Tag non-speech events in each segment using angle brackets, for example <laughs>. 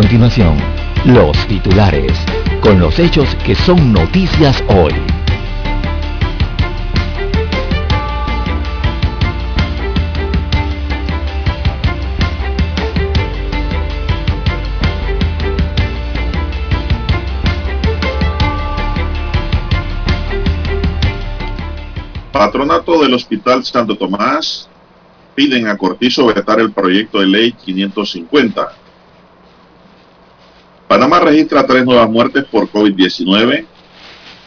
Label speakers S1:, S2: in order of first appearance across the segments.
S1: Continuación, los titulares, con los hechos que son noticias hoy.
S2: Patronato del Hospital Santo Tomás piden a Cortizo vetar el proyecto de ley 550. Panamá registra tres nuevas muertes por COVID-19.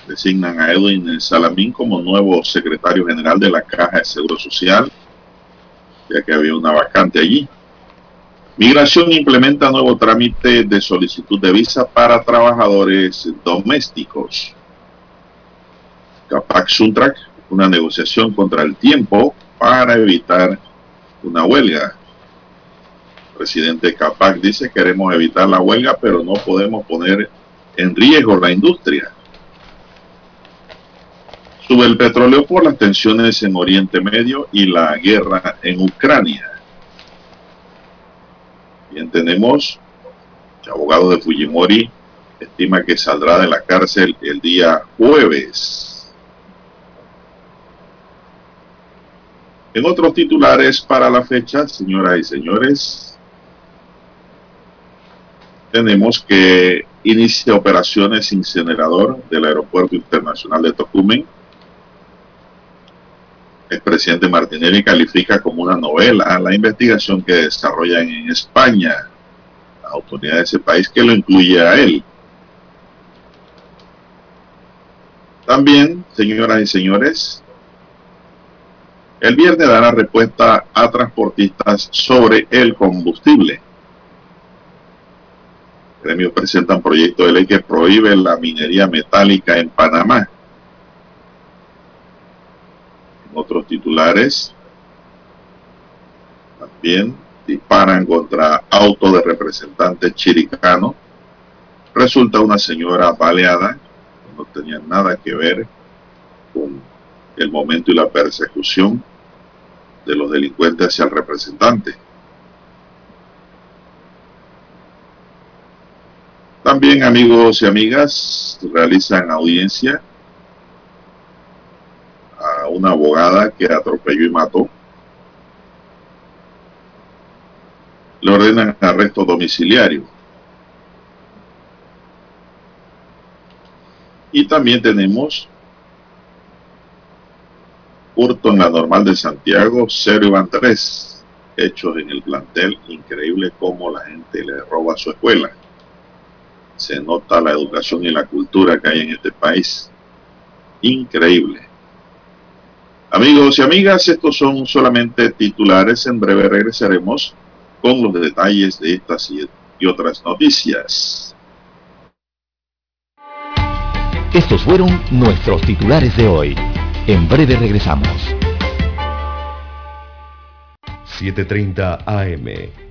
S2: Designan a Edwin Salamín como nuevo secretario general de la Caja de Seguro Social, ya que había una vacante allí. Migración implementa nuevo trámite de solicitud de visa para trabajadores domésticos. Capac Suntrack una negociación contra el tiempo para evitar una huelga. Presidente Capac dice queremos evitar la huelga, pero no podemos poner en riesgo la industria. Sube el petróleo por las tensiones en Oriente Medio y la guerra en Ucrania. Bien, tenemos el abogado de Fujimori estima que saldrá de la cárcel el día jueves. En otros titulares para la fecha, señoras y señores, tenemos que inicia operaciones incinerador del Aeropuerto Internacional de Tocumen. El presidente Martinelli califica como una novela la investigación que desarrollan en España, la autoridad de ese país que lo incluye a él. También, señoras y señores, el viernes dará respuesta a transportistas sobre el combustible. Gremios presentan proyecto de ley que prohíbe la minería metálica en Panamá. Otros titulares, también disparan contra auto de representante chiricano. Resulta una señora baleada, no tenía nada que ver con el momento y la persecución de los delincuentes hacia el representante. También amigos y amigas realizan audiencia a una abogada que atropelló y mató. Le ordenan arresto domiciliario. Y también tenemos hurto en la normal de Santiago, cero y van hechos en el plantel. Increíble cómo la gente le roba su escuela. Se nota la educación y la cultura que hay en este país. Increíble. Amigos y amigas, estos son solamente titulares. En breve regresaremos con los detalles de estas y otras noticias.
S1: Estos fueron nuestros titulares de hoy. En breve regresamos.
S3: 7.30 AM.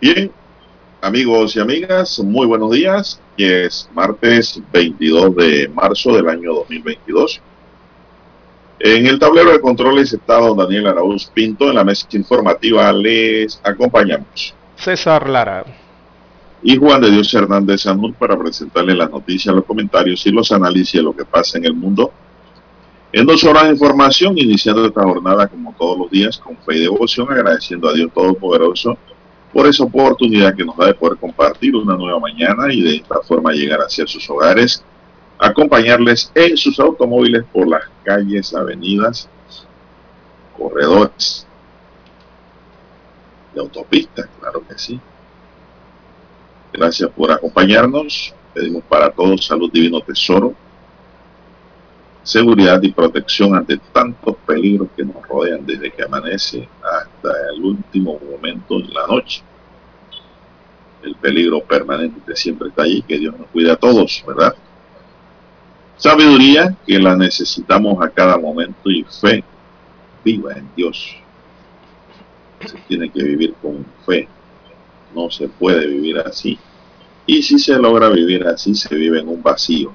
S2: Bien, amigos y amigas, muy buenos días. Es martes 22 de marzo del año 2022. En el tablero de controles está don Daniel Araúz Pinto. En la mesa informativa les acompañamos.
S4: César Lara.
S2: Y Juan de Dios Hernández Sanur para presentarle las noticias, los comentarios y los análisis de lo que pasa en el mundo. En dos horas de información, iniciando esta jornada como todos los días con fe y devoción, agradeciendo a Dios Todopoderoso por esa oportunidad que nos da de poder compartir una nueva mañana y de esta forma llegar hacia sus hogares, acompañarles en sus automóviles por las calles, avenidas, corredores de autopistas, claro que sí. Gracias por acompañarnos. Pedimos para todos salud divino tesoro, seguridad y protección ante tantos peligros que nos rodean desde que amanece hasta el último momento en la noche. El peligro permanente siempre está allí, que Dios nos cuide a todos, ¿verdad? Sabiduría que la necesitamos a cada momento y fe viva en Dios. Se tiene que vivir con fe. No se puede vivir así. Y si se logra vivir así, se vive en un vacío.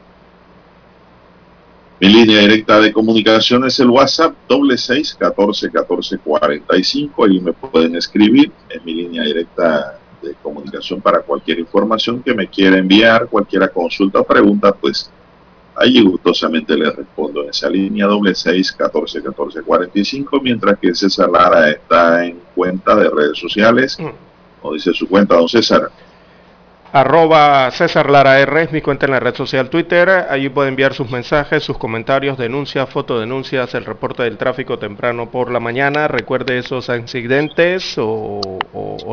S2: Mi línea directa de comunicación es el WhatsApp doble seis catorce catorce cuarenta y cinco. Ahí me pueden escribir en mi línea directa de comunicación para cualquier información que me quiera enviar, cualquier consulta o pregunta, pues allí gustosamente le respondo en esa línea doble seis catorce catorce cuarenta y cinco, mientras que César Lara está en cuenta de redes sociales. O dice su cuenta, don César.
S4: Arroba César Lara R es mi cuenta en la red social Twitter. Allí puede enviar sus mensajes, sus comentarios, denuncias, fotodenuncias, el reporte del tráfico temprano por la mañana. Recuerde esos accidentes o,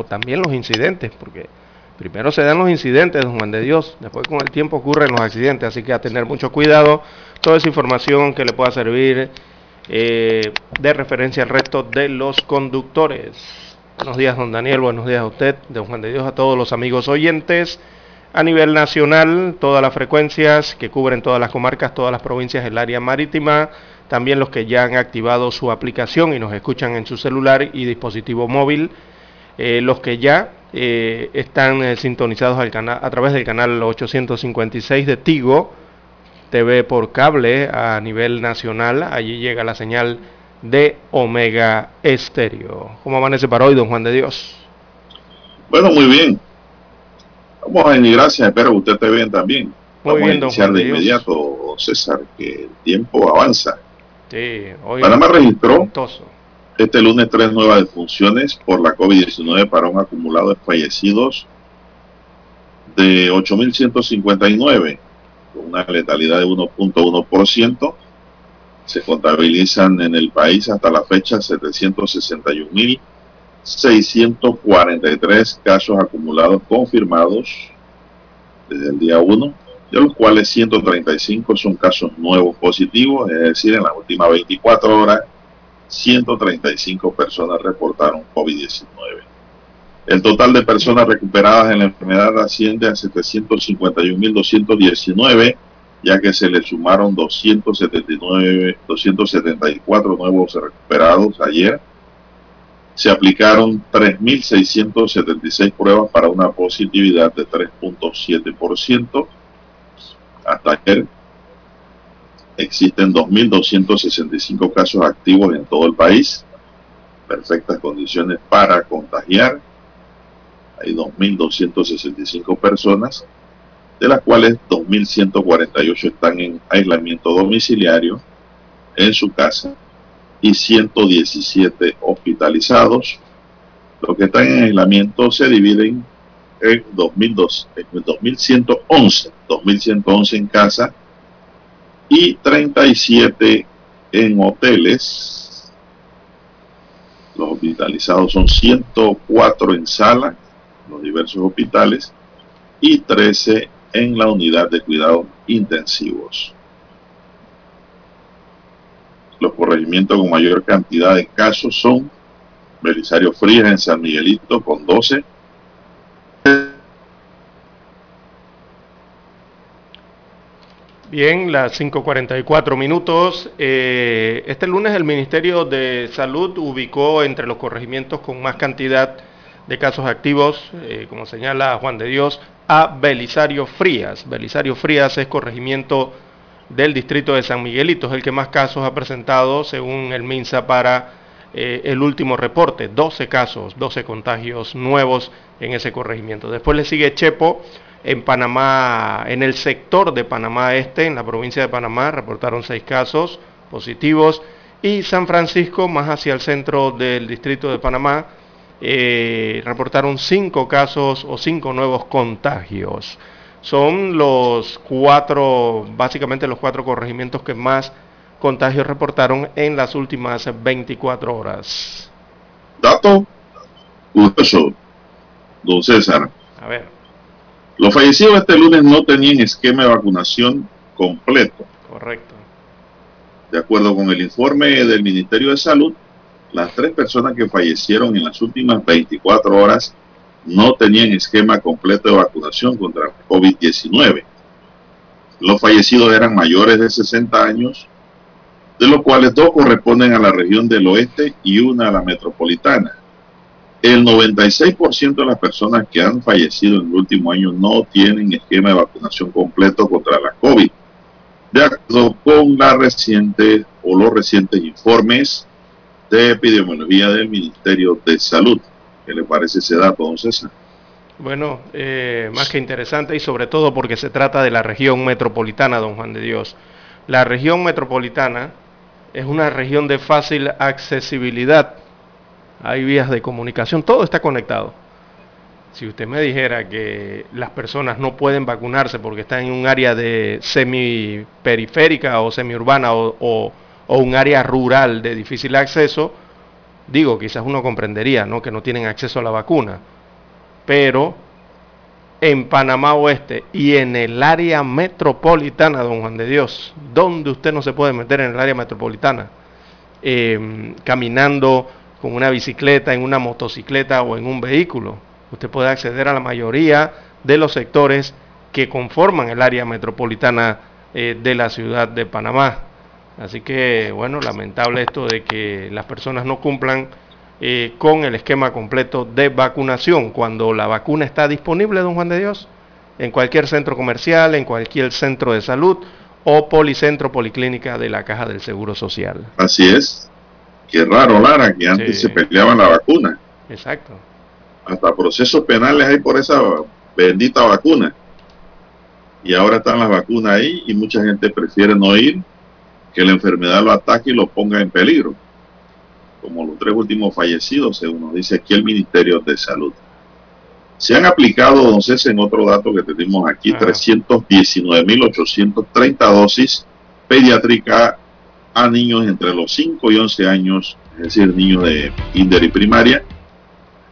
S4: también los incidentes, porque primero se dan los incidentes, don Juan de Dios. Después con el tiempo ocurren los accidentes, así que a tener mucho cuidado. Toda esa información que le pueda servir eh, de referencia al resto de los conductores. Buenos días, don Daniel. Buenos días a usted, don Juan de Dios, a todos los amigos oyentes. A nivel nacional, todas las frecuencias que cubren todas las comarcas, todas las provincias del área marítima, también los que ya han activado su aplicación y nos escuchan en su celular y dispositivo móvil, eh, los que ya eh, están eh, sintonizados al canal, a través del canal 856 de Tigo, TV por cable a nivel nacional, allí llega la señal de Omega Estéreo. ¿Cómo amanece para hoy, don Juan de Dios?
S2: Bueno, muy bien. Vamos a ir, gracias, espero que usted esté bien también.
S4: Muy
S2: Vamos
S4: bien,
S2: a
S4: don
S2: iniciar
S4: Juan
S2: de
S4: de Dios.
S2: inmediato, César, que el tiempo avanza.
S4: Sí, hoy
S2: Panamá registró
S4: ventoso.
S2: este lunes tres nuevas defunciones por la COVID-19 para un acumulado de fallecidos de 8.159, con una letalidad de 1.1%. Se contabilizan en el país hasta la fecha 761.643 casos acumulados confirmados desde el día 1, de los cuales 135 son casos nuevos positivos, es decir, en las últimas 24 horas 135 personas reportaron COVID-19. El total de personas recuperadas en la enfermedad asciende a 751.219, ya que se le sumaron 279, 274 nuevos recuperados ayer. Se aplicaron 3.676 pruebas para una positividad de 3.7%. Hasta ayer existen 2.265 casos activos en todo el país. Perfectas condiciones para contagiar. Hay 2.265 personas, de las cuales 2.148 están en aislamiento domiciliario en su casa y 117 hospitalizados. Los que están en aislamiento se dividen en 2002, en 2.111, 2.111 en casa y 37 en hoteles. Los hospitalizados son 104 en sala, los diversos hospitales, y 13 en la unidad de cuidados intensivos. Los corregimientos con mayor cantidad de casos son Belisario Frías en San Miguelito con 12,
S4: Bien, las 5.44 minutos. Eh, este lunes el Ministerio de Salud ubicó entre los corregimientos con más cantidad de casos activos, eh, como señala Juan de Dios, a Belisario Frías. Belisario Frías es corregimiento del distrito de San Miguelito, es el que más casos ha presentado según el MINSA para eh, el último reporte, 12 casos, 12 contagios nuevos en ese corregimiento. Después le sigue Chepo en Panamá, en el sector de Panamá Este, en la provincia de Panamá, reportaron 6 casos positivos y San Francisco, más hacia el centro del distrito de Panamá, eh, reportaron 5 casos o 5 nuevos contagios. Son los cuatro, básicamente los cuatro corregimientos que más contagios reportaron en las últimas 24 horas.
S2: Dato curioso, don César.
S4: A ver.
S2: Los fallecidos este lunes no tenían esquema de vacunación completo.
S4: Correcto.
S2: De acuerdo con el informe del Ministerio de Salud, las tres personas que fallecieron en las últimas 24 horas no tenían esquema completo de vacunación contra COVID-19. Los fallecidos eran mayores de 60 años, de los cuales dos corresponden a la región del oeste y una a la metropolitana. El 96% de las personas que han fallecido en el último año no tienen esquema de vacunación completo contra la COVID, de acuerdo con la reciente o los recientes informes de epidemiología del Ministerio de Salud. ¿Qué le parece ese dato, don César?
S4: Bueno, eh, más que interesante y sobre todo porque se trata de la región metropolitana, don Juan de Dios. La región metropolitana es una región de fácil accesibilidad. Hay vías de comunicación, todo está conectado. Si usted me dijera que las personas no pueden vacunarse porque están en un área de semi-periférica o semiurbana o, o, o un área rural de difícil acceso, digo, quizás uno comprendería, ¿no? Que no tienen acceso a la vacuna. Pero en Panamá Oeste y en el área metropolitana, don Juan de Dios, donde usted no se puede meter en el área metropolitana, eh, caminando con una bicicleta, en una motocicleta o en un vehículo. Usted puede acceder a la mayoría de los sectores que conforman el área metropolitana eh, de la ciudad de Panamá. Así que, bueno, lamentable esto de que las personas no cumplan eh, con el esquema completo de vacunación cuando la vacuna está disponible, don Juan de Dios, en cualquier centro comercial, en cualquier centro de salud o policentro, policlínica de la Caja del Seguro Social.
S2: Así es. Qué raro, Lara, que antes
S4: Sí.
S2: se peleaban la vacuna.
S4: Exacto.
S2: Hasta procesos penales hay por esa bendita vacuna. Y ahora están las vacunas ahí y mucha gente prefiere no ir que la enfermedad lo ataque y lo ponga en peligro. Como los tres últimos fallecidos, según nos dice aquí el Ministerio de Salud. Se han aplicado, don César, en otro dato que tenemos aquí,
S4: Ajá.
S2: 319.830 dosis pediátrica a niños entre los 5 y 11 años, es decir, niños de kinder y primaria,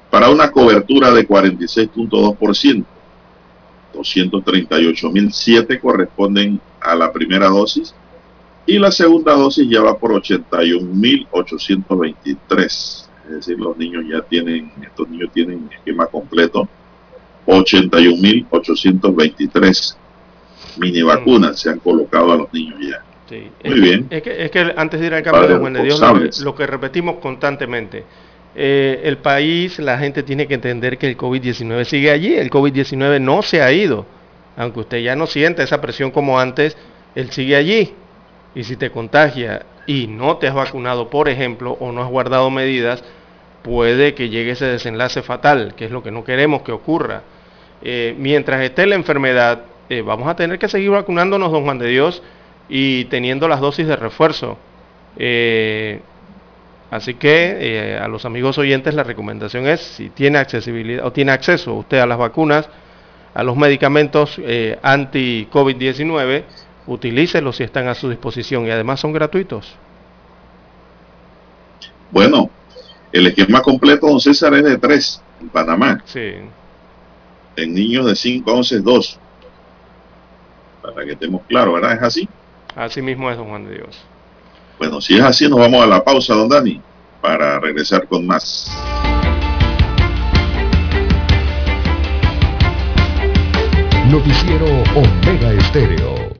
S2: para una cobertura de 46.2%. 238.007 corresponden a la primera dosis y la segunda dosis ya va por 81.823. Es decir, los niños ya tienen, estos niños tienen esquema completo. 81.823 mini vacunas se han colocado a los niños ya.
S4: Sí.
S2: Muy
S4: es,
S2: bien.
S4: Es que, es que antes de ir al cambio de Juan de Dios, lo que, lo que repetimos constantemente, eh, el país, la gente tiene que entender que el COVID-19 sigue allí, el COVID-19 no se ha ido, aunque usted ya no sienta esa presión como antes, él sigue allí. Y si te contagia y no te has vacunado, por ejemplo, o no has guardado medidas, puede que llegue ese desenlace fatal, que es lo que no queremos que ocurra. Eh, mientras esté la enfermedad, eh, vamos a tener que seguir vacunándonos, don Juan de Dios, y teniendo las dosis de refuerzo. Eh, así que eh, a los amigos oyentes la recomendación es, si tiene accesibilidad o tiene acceso usted a las vacunas, a los medicamentos eh, anti-COVID-19, utilícelos si están a su disposición y además son gratuitos.
S2: Bueno, el esquema completo, don César, es de 3 en Panamá.
S4: Sí,
S2: En niños de 5 a 11 es 2. Para que estemos claros, ¿verdad? ¿Es así?
S4: así mismo es, don Juan de Dios.
S2: Bueno, si es así, nos vamos a la pausa, don Dani, para regresar con más.
S3: Noticiero Omega Estéreo.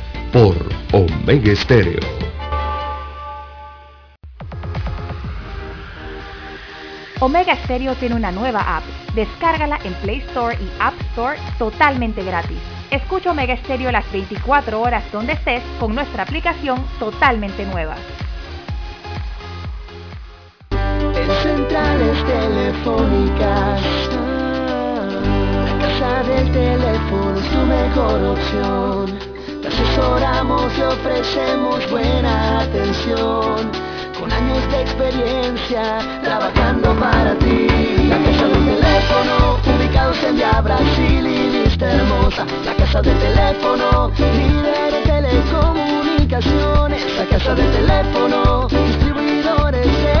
S3: por Omega Estéreo.
S5: Omega Stereo tiene una nueva app. Descárgala en Play Store y App Store totalmente gratis. Escucha Omega Stereo las 24 horas donde estés con nuestra aplicación totalmente nueva.
S6: En centrales telefónicas, la casa del teléfono es tu mejor opción. Te asesoramos y ofrecemos buena atención con años de experiencia trabajando para ti. La casa del teléfono, ubicados en Via Brasil y vista hermosa. La casa del teléfono, líder de telecomunicaciones. La casa del teléfono, distribuidores de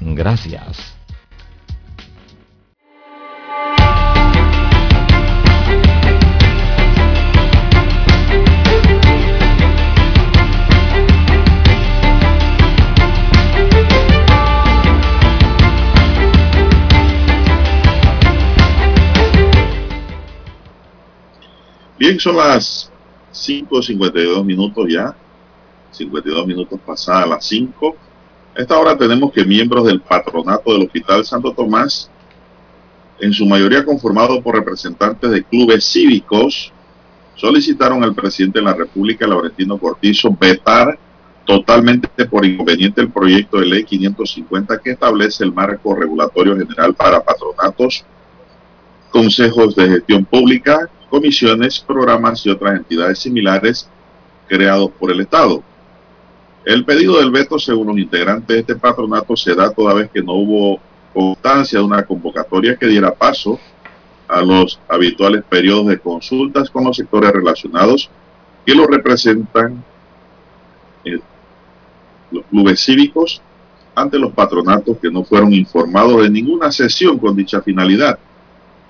S1: Gracias.
S2: Bien, son las 5.52 minutos ya, 52 minutos pasadas las 5. A esta hora tenemos que miembros del patronato del Hospital Santo Tomás, en su mayoría conformado por representantes de clubes cívicos, solicitaron al presidente de la República, Laurentino Cortizo, vetar totalmente por inconveniente el proyecto de ley 550 que establece el marco regulatorio general para patronatos, consejos de gestión pública, comisiones, programas y otras entidades similares creados por el Estado. El pedido del veto, según los integrantes de este patronato, se da toda vez que no hubo constancia de una convocatoria que diera paso a los habituales periodos de consultas con los sectores relacionados que lo representan eh, los clubes cívicos ante los patronatos que no fueron informados de ninguna sesión con dicha finalidad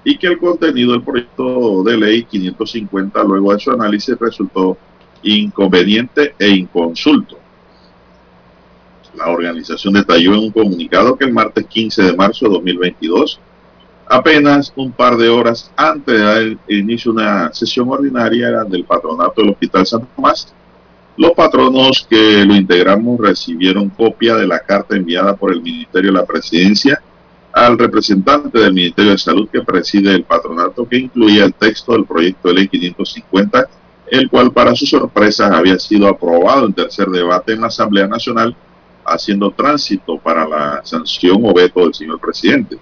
S2: y que el contenido del proyecto de ley 550 luego de su análisis resultó inconveniente e inconsulto. La organización detalló en un comunicado que el martes 15 de marzo de 2022, apenas un par de horas antes del inicio de una sesión ordinaria del patronato del Hospital San Tomás, los patronos que lo integramos recibieron copia de la carta enviada por el Ministerio de la Presidencia al representante del Ministerio de Salud que preside el patronato que incluía el texto del proyecto de ley 550, el cual para su sorpresa había sido aprobado en tercer debate en la Asamblea Nacional, haciendo tránsito para la sanción o veto del señor presidente.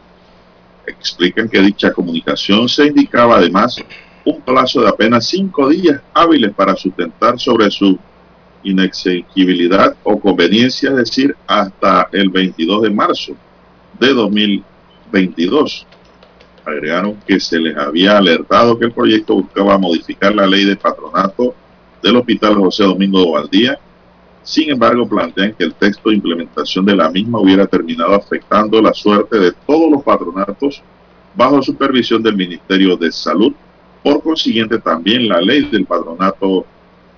S2: Explican que dicha comunicación se indicaba además un plazo de apenas cinco días hábiles para sustentar sobre su inexequibilidad o conveniencia, es decir, hasta el 22 de marzo de 2022. Agregaron que se les había alertado que el proyecto buscaba modificar la ley de patronato del Hospital José Domingo de. Sin embargo, plantean que el texto de implementación de la misma hubiera terminado afectando la suerte de todos los patronatos bajo supervisión del Ministerio de Salud. Por consiguiente, también la ley del patronato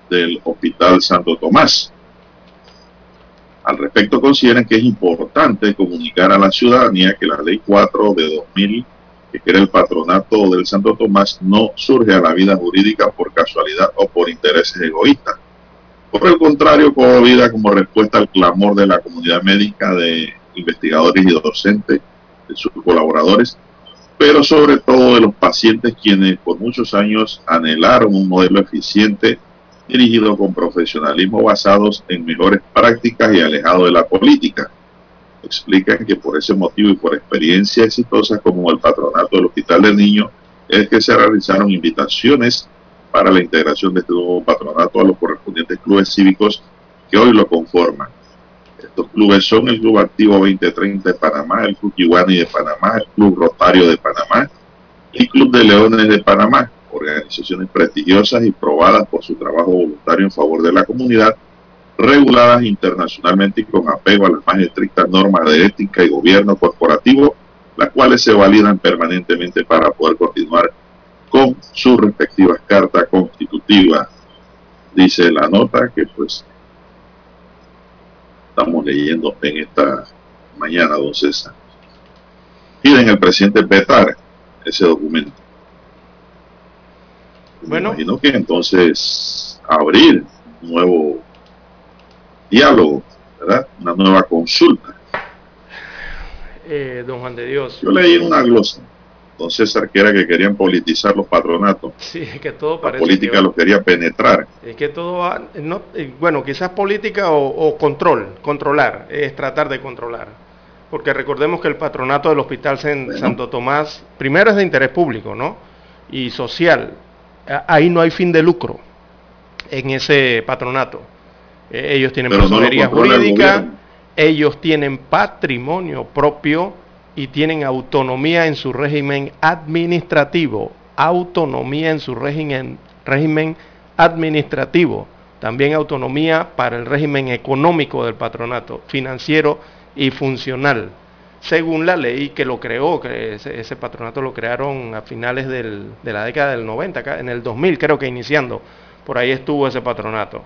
S2: del Hospital Santo Tomás. Al respecto, consideran que es importante comunicar a la ciudadanía que la Ley 4 de 2000, que era el patronato del Santo Tomás, no surge a la vida jurídica por casualidad o por intereses egoístas. Por el contrario, como vida como respuesta al clamor de la comunidad médica, de investigadores y docentes, de sus colaboradores, pero sobre todo de los pacientes quienes por muchos años anhelaron un modelo eficiente dirigido con profesionalismo basados en mejores prácticas y alejado de la política. Explican que por ese motivo y por experiencia exitosas como el patronato del Hospital del Niño es que se realizaron invitaciones para la integración de este nuevo patronato a los correspondientes clubes cívicos que hoy lo conforman. Estos clubes son el Club Activo 2030 de Panamá, el Club Iguani de Panamá, el Club Rotario de Panamá y Club de Leones de Panamá, organizaciones prestigiosas y probadas por su trabajo voluntario en favor de la comunidad, reguladas internacionalmente y con apego a las más estrictas normas de ética y gobierno corporativo, las cuales se validan permanentemente para poder continuar con sus respectivas cartas constitutivas. Dice la nota que pues estamos leyendo en esta mañana, don César. Piden el presidente vetar ese documento. Bueno. Me imagino que entonces abrir un nuevo diálogo, ¿verdad? Una nueva consulta.
S4: Eh, don Juan de Dios.
S2: Yo leí una glosa, don César, que era que querían politizar los patronatos. <laughs>
S4: Sí, que todo
S2: parece. La política los quería penetrar.
S4: Es que todo, no, eh, bueno, quizás política o, control, controlar, es tratar de controlar. Porque recordemos que el patronato del Hospital Santo Tomás, primero es de interés público, ¿no? Y social, ahí no hay fin de lucro en ese patronato. Eh, ellos tienen personería jurídica, ellos tienen patrimonio propio y tienen autonomía en su régimen administrativo, autonomía en su régimen, régimen administrativo, también autonomía para el régimen económico del patronato, financiero y funcional. Según la ley que lo creó, ese, patronato lo crearon a finales de la década del 90, en el 2000 creo que iniciando, por ahí estuvo ese patronato.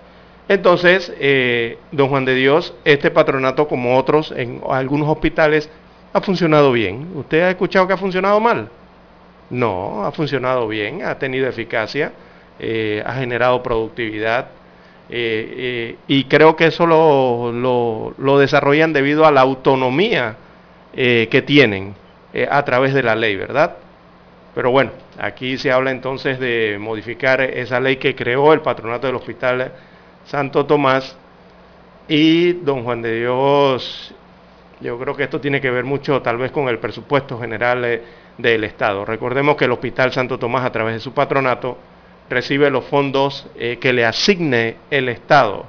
S4: Entonces, eh, don Juan de Dios, este patronato como otros en algunos hospitales ha funcionado bien. ¿Usted ha escuchado que ha funcionado mal? No, ha funcionado bien, ha tenido eficacia, eh, ha generado productividad, eh, y creo que eso lo, lo, desarrollan debido a la autonomía eh, que tienen eh, a través de la ley, ¿verdad? Pero bueno, aquí se habla entonces de modificar esa ley que creó el patronato del Hospital Santo Tomás y don Juan de Dios, yo creo que esto tiene que ver mucho tal vez con el presupuesto general eh, del Estado. Recordemos que el Hospital Santo Tomás a través de su patronato recibe los fondos que le asigne el Estado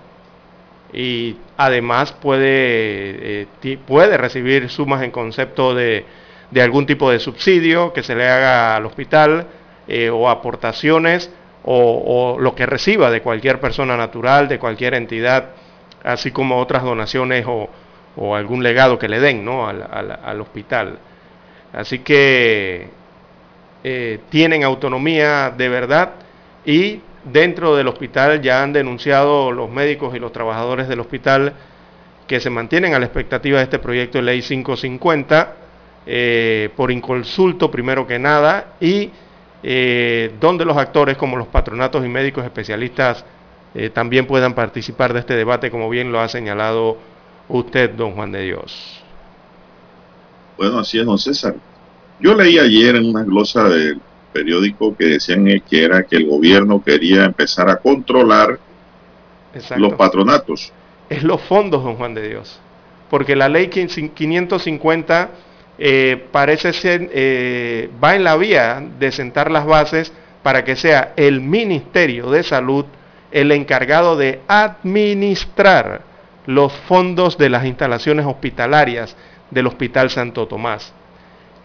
S4: y además puede, eh, puede recibir sumas en concepto de, algún tipo de subsidio que se le haga al hospital eh, o aportaciones o, lo que reciba de cualquier persona natural, de cualquier entidad, así como otras donaciones o, algún legado que le den ¿no? al, hospital. Así que eh, tienen autonomía de verdad y dentro del hospital ya han denunciado los médicos y los trabajadores del hospital que se mantienen a la expectativa de este proyecto de ley 550 eh, por inconsulto primero que nada y eh, donde los actores como los patronatos y médicos especialistas también puedan participar de este debate como bien lo ha señalado usted, don Juan de Dios.
S2: Bueno, así es, don César. Yo leí ayer en una glosa de periódico que decían que era que el gobierno quería empezar a controlar los patronatos.
S4: Es los fondos, don Juan de Dios. Porque la ley 550 eh, parece ser, eh, va en la vía de sentar las bases para que sea el Ministerio de Salud el encargado de administrar los fondos de las instalaciones hospitalarias del Hospital Santo Tomás.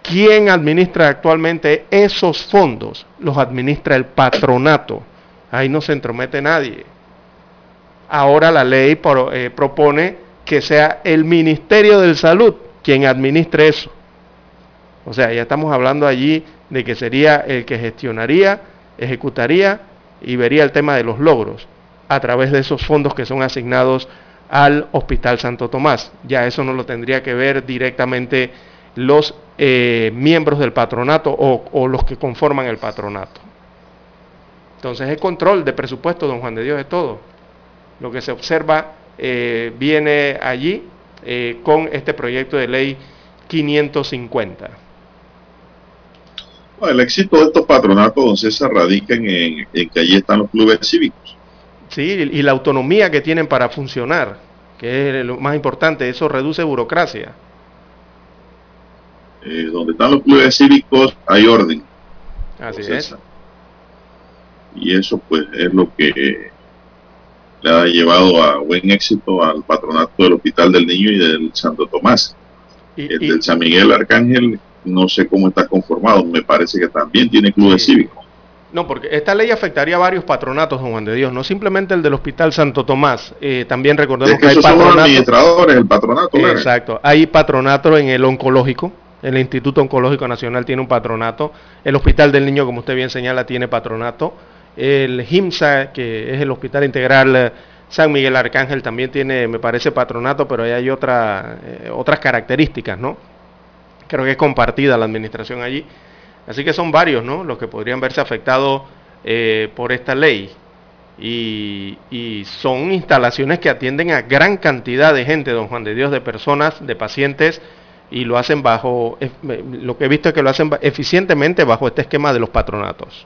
S4: ¿Quién administra actualmente esos fondos? Los administra el patronato. Ahí no se entromete nadie. Ahora la ley eh, propone que sea el Ministerio de Salud quien administre eso. O sea, ya estamos hablando allí de que sería el que gestionaría, ejecutaría y vería el tema de los logros a través de esos fondos que son asignados al Hospital Santo Tomás. Ya eso no lo tendría que ver directamente los eh, miembros del patronato o, los que conforman el patronato. Entonces el control de presupuesto, don Juan de Dios, es todo. Lo que se observa eh, viene allí eh, con este proyecto de ley 550.
S2: el éxito de estos patronatos, don César, radica en, que allí están los clubes cívicos.
S4: Sí, y la autonomía que tienen para funcionar, que es lo más importante, eso reduce burocracia.
S2: Eh, donde están los clubes cívicos hay orden.
S4: Así es.
S2: Y eso pues es lo que le ha llevado a buen éxito al patronato del Hospital del Niño y del Santo Tomás. el del San Miguel Arcángel no sé cómo está conformado, me parece que también tiene clubes cívicos.
S4: No, porque esta ley afectaría a varios patronatos, don Juan de Dios, no simplemente el del Hospital Santo Tomás. Eh, también recordemos que, hay
S2: patronatos. administradores, el patronato.
S4: Exacto. Hay patronato en el oncológico. El Instituto Oncológico Nacional tiene un patronato. El Hospital del Niño, como usted bien señala, tiene patronato. El HIMSA, que es el Hospital Integral eh, San Miguel Arcángel, también tiene, me parece, patronato, pero ahí hay otra, eh, otras características, ¿no? Creo que es compartida la administración allí. Así que son varios, ¿no? Los que podrían verse afectados eh, por esta ley. Y, y, son instalaciones que atienden a gran cantidad de gente, don Juan de Dios, de personas, de pacientes, y lo hacen bajo, lo que he visto es que lo hacen eficientemente bajo este esquema de los patronatos.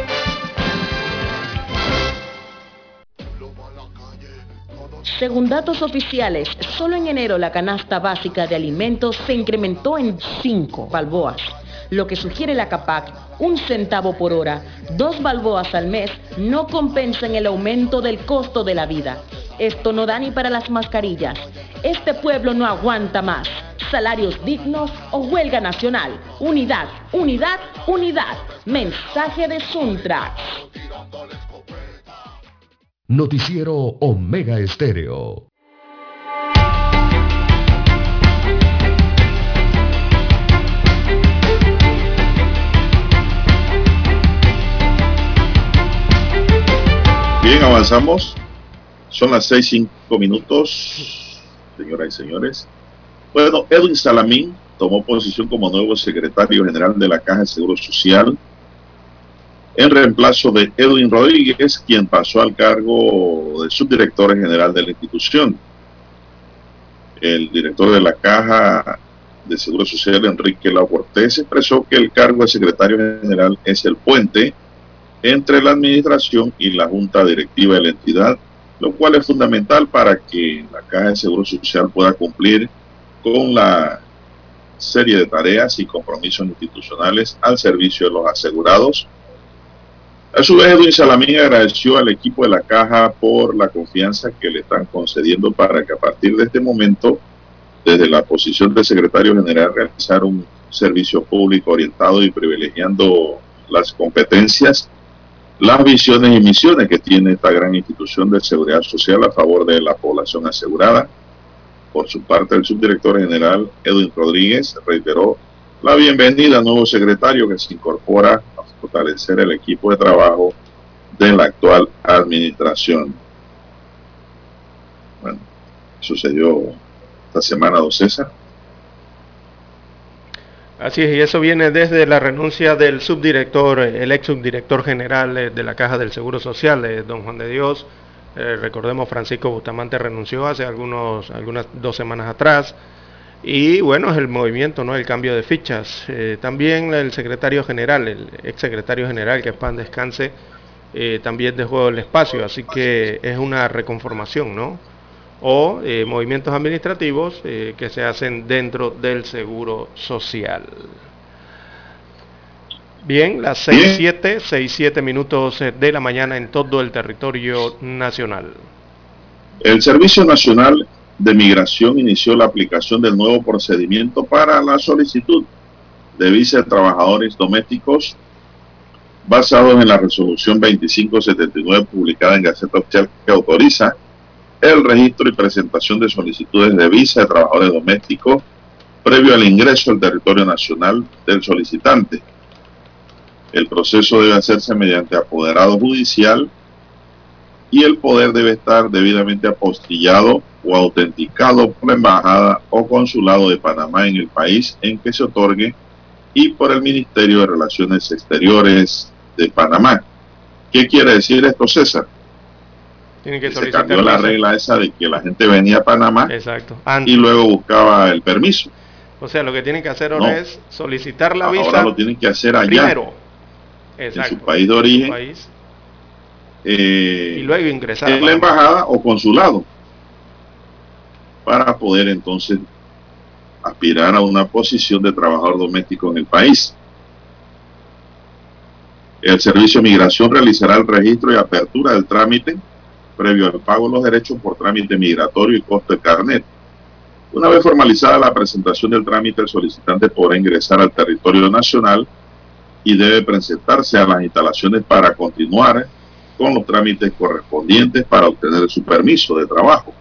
S7: Según datos oficiales, solo en enero la canasta básica de alimentos se incrementó en 5 balboas, lo que sugiere la CAPAC, un centavo por hora, dos balboas al mes, no compensan el aumento del costo de la vida. Esto no da ni para las mascarillas. Este pueblo no aguanta más. salarios dignos o huelga nacional. Unidad, unidad, unidad. Mensaje de Suntra.
S3: Noticiero Omega Estéreo.
S2: Bien, avanzamos. Son las seis cinco minutos, señoras y señores. Bueno, Edwin Salamín tomó posición como nuevo secretario general de la Caja de Seguro Social en reemplazo de Edwin Rodríguez, quien pasó al cargo de subdirector general de la institución. El director de la Caja de Seguro Social, Enrique Cortés, expresó que el cargo de secretario general es el puente entre la administración y la junta directiva de la entidad, lo cual es fundamental para que la Caja de Seguro Social pueda cumplir con la serie de tareas y compromisos institucionales al servicio de los asegurados. A su vez, Edwin Salamín agradeció al equipo de la Caja por la confianza que le están concediendo para que a partir de este momento, desde la posición de secretario general, realizar un servicio público orientado y privilegiando las competencias, las visiones y misiones que tiene esta gran institución de seguridad social a favor de la población asegurada. Por su parte, el subdirector general Edwin Rodríguez reiteró la bienvenida al nuevo secretario que se incorpora fortalecer el equipo de trabajo de la actual administración. Bueno, sucedió esta semana, don César.
S4: Así es, y eso viene desde la renuncia del subdirector, el ex subdirector general eh, de la Caja del Seguro Social, eh, don Juan de Dios eh, recordemos, Francisco Bustamante renunció hace algunos, algunas dos semanas atrás. Y bueno, es el movimiento, ¿no? El cambio de fichas. Eh, también el secretario general, el ex secretario general, que es Pan Descanse, eh, también dejó el espacio. Así que es una reconformación, ¿no? O movimientos administrativos que se hacen dentro del seguro social. Bien, las 6, 7, 6, 7 minutos eh, de la mañana en todo el territorio nacional.
S2: El Servicio Nacional de Migración inició la aplicación del nuevo procedimiento para la solicitud de visa de trabajadores domésticos basado en la resolución 2579 publicada en Gaceta Oficial que autoriza el registro y presentación de solicitudes de visa de trabajadores domésticos previo al ingreso al territorio nacional del solicitante. El proceso debe hacerse mediante apoderado judicial y el poder debe estar debidamente apostillado o autenticado por la embajada o consulado de Panamá en el país en que se otorgue y por el Ministerio de Relaciones Exteriores de Panamá. ¿Qué quiere decir esto, César?
S4: que
S2: se cambió la regla esa de que la gente venía a Panamá
S4: Exacto.
S2: y luego buscaba el permiso.
S4: O sea, lo que tienen que hacer ahora es solicitar la visa.
S2: Ahora lo tienen que hacer allá.
S4: Primero
S2: en su país de origen,
S4: eh, y luego ingresar
S2: en la embajada o consulado para poder entonces aspirar a una posición de trabajador doméstico en el país. El Servicio de Migración realizará el registro y apertura del trámite previo al pago de los derechos por trámite migratorio y costo de carnet. Una vez formalizada la presentación del trámite, el solicitante podrá ingresar al territorio nacional y debe presentarse a las instalaciones para continuar con los trámites correspondientes para obtener su permiso de trabajo.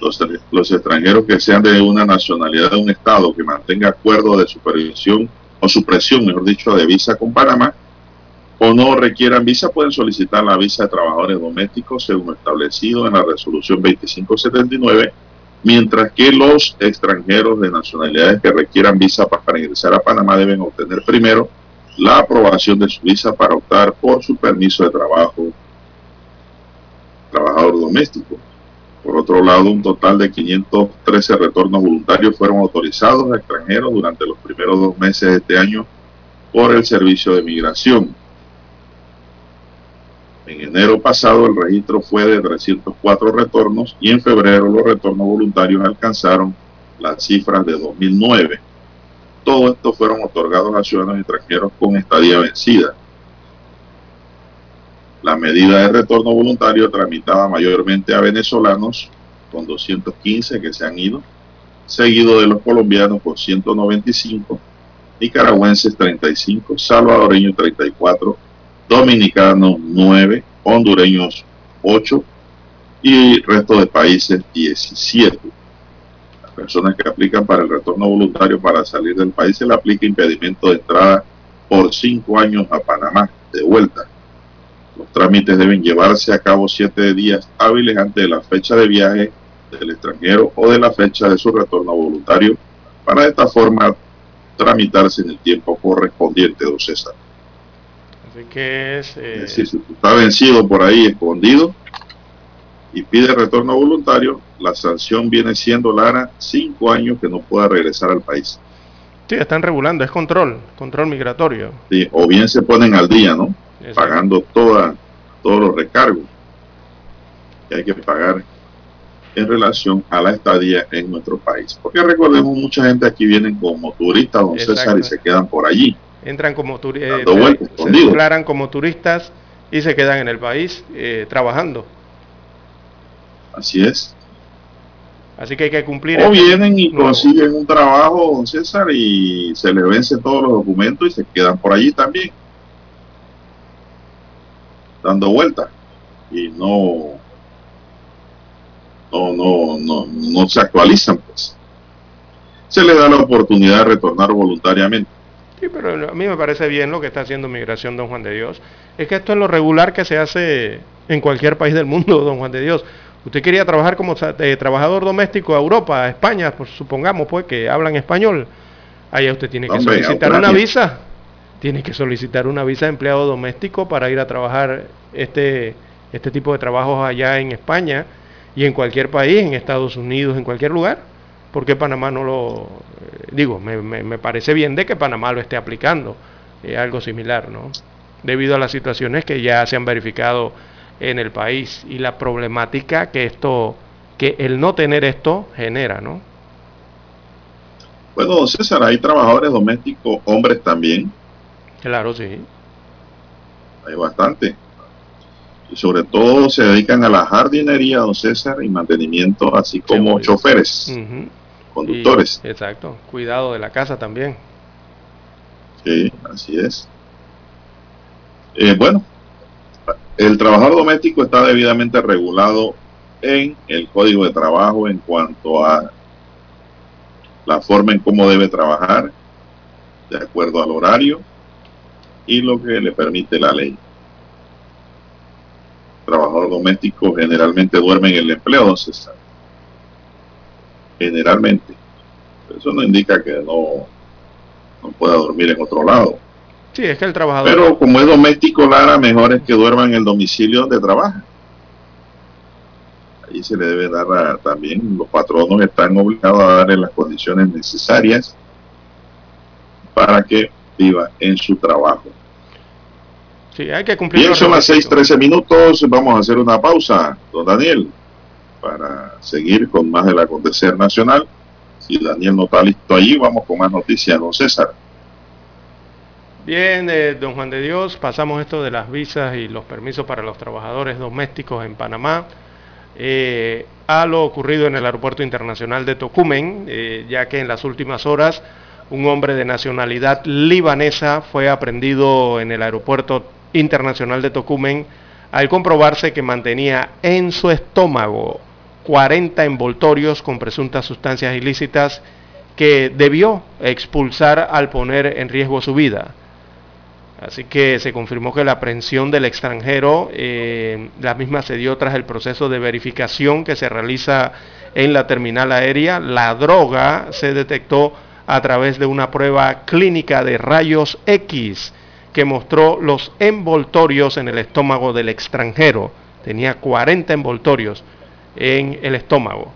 S2: Los, los, extranjeros que sean de una nacionalidad de un Estado que mantenga acuerdo de supervisión o supresión, mejor dicho, de visa con Panamá, o no requieran visa, pueden solicitar la visa de trabajadores domésticos según establecido en la resolución 2579, mientras que los extranjeros de nacionalidades que requieran visa para ingresar a Panamá deben obtener primero la aprobación de su visa para optar por su permiso de trabajo trabajador doméstico. Por otro lado, un total de 513 retornos voluntarios fueron autorizados a extranjeros durante los primeros dos meses de este año por el Servicio de Migración. En enero pasado el registro fue de 304 retornos y en febrero los retornos voluntarios alcanzaron las cifras de 2009. Todo esto fueron otorgados a ciudadanos extranjeros con estadía vencida. La medida de retorno voluntario tramitaba mayormente a venezolanos, con 215 que se han ido, seguido de los colombianos con 195, nicaragüenses 35, salvadoreños 34, dominicanos 9, hondureños 8 y resto de países 17. Personas que aplican para el retorno voluntario para salir del país se le aplica impedimento de entrada por 5 años a Panamá de vuelta. Los trámites deben llevarse a cabo 7 días hábiles antes de la fecha de viaje del extranjero o de la fecha de su retorno voluntario para de esta forma tramitarse en el tiempo correspondiente, don César.
S4: Así que es...
S2: Eh... Es decir, si está vencido por ahí, escondido, y pide retorno voluntario, la sanción viene siendo, Lara, cinco años que no pueda regresar al país.
S4: Sí, están regulando, es control, control migratorio.
S2: Sí, o bien se ponen al día, ¿no? Pagando toda, todos los recargos que hay que pagar en relación a la estadía en nuestro país. Porque recordemos, mucha gente aquí viene como turistas, don César, y se quedan por allí.
S4: Entran como turistas, eh, se, declaran como turistas y se quedan en el país eh, trabajando.
S2: Así es.
S4: Así que hay que cumplir.
S2: O vienen y consiguen un trabajo, don César, y se les vencen todos los documentos y se quedan por allí también. Dando vueltas. Y no no, no, no, no se actualizan, pues. Se le da la oportunidad de retornar voluntariamente.
S4: Sí, pero a mí me parece bien lo que está haciendo Migración Don Juan de Dios. Es que esto es lo regular que se hace en cualquier país del mundo, Don Juan de Dios. Usted quería trabajar como eh, trabajador doméstico a Europa, a España, pues, supongamos pues que hablan español. Allá usted tiene que solicitar una visa. Tiene que solicitar una visa de empleado doméstico para ir a trabajar este, este tipo de trabajos allá en España y en cualquier país, en Estados Unidos, en cualquier lugar. porque Panamá no lo... Eh, digo, me, parece bien de que Panamá lo esté aplicando, eh, algo similar, ¿no? Debido a las situaciones que ya se han verificado en el país y la problemática que esto, que el no tener esto genera, ¿no?
S2: Bueno, César, hay trabajadores domésticos, hombres también.
S4: Claro, sí.
S2: Hay bastante y sobre todo se dedican a la jardinería, don César, y mantenimiento, así como choferes, conductores.
S4: exacto, cuidado de la casa también.
S2: Sí, así es. Eh, bueno, el trabajador doméstico está debidamente regulado en el Código de Trabajo en cuanto a la forma en cómo debe trabajar, de acuerdo al horario y lo que le permite la ley trabajador doméstico generalmente duerme en el empleo, César. Generalmente. Eso no indica que no, no pueda dormir en otro lado.
S4: Sí, es que el trabajador...
S2: Pero como es doméstico, Lara, mejor es que duerma en el domicilio donde trabaja. Ahí se le debe dar también, los patronos están obligados a darle las condiciones necesarias para que viva en su trabajo.
S4: Sí, hay que cumplir.
S2: Bien, son las 6:13 minutos. Vamos a hacer una pausa, don Daniel, para seguir con más del acontecer nacional. Si Daniel no está listo allí, vamos con más noticias, don César.
S4: Bien, eh, don Juan de Dios, pasamos esto de las visas y los permisos para los trabajadores domésticos en Panamá. Eh, a lo ocurrido en el aeropuerto internacional de Tocumen, eh, ya que en las últimas horas un hombre de nacionalidad libanesa fue aprendido en el aeropuerto Internacional de Tocumen al comprobarse que mantenía en su estómago 40 envoltorios con presuntas sustancias ilícitas que debió expulsar al poner en riesgo su vida. Así que se confirmó que la aprehensión del extranjero, eh, la misma se dio tras el proceso de verificación que se realiza en la terminal aérea. La droga se detectó a través de una prueba clínica de rayos X que mostró los envoltorios en el estómago del extranjero. Tenía 40 envoltorios en el estómago.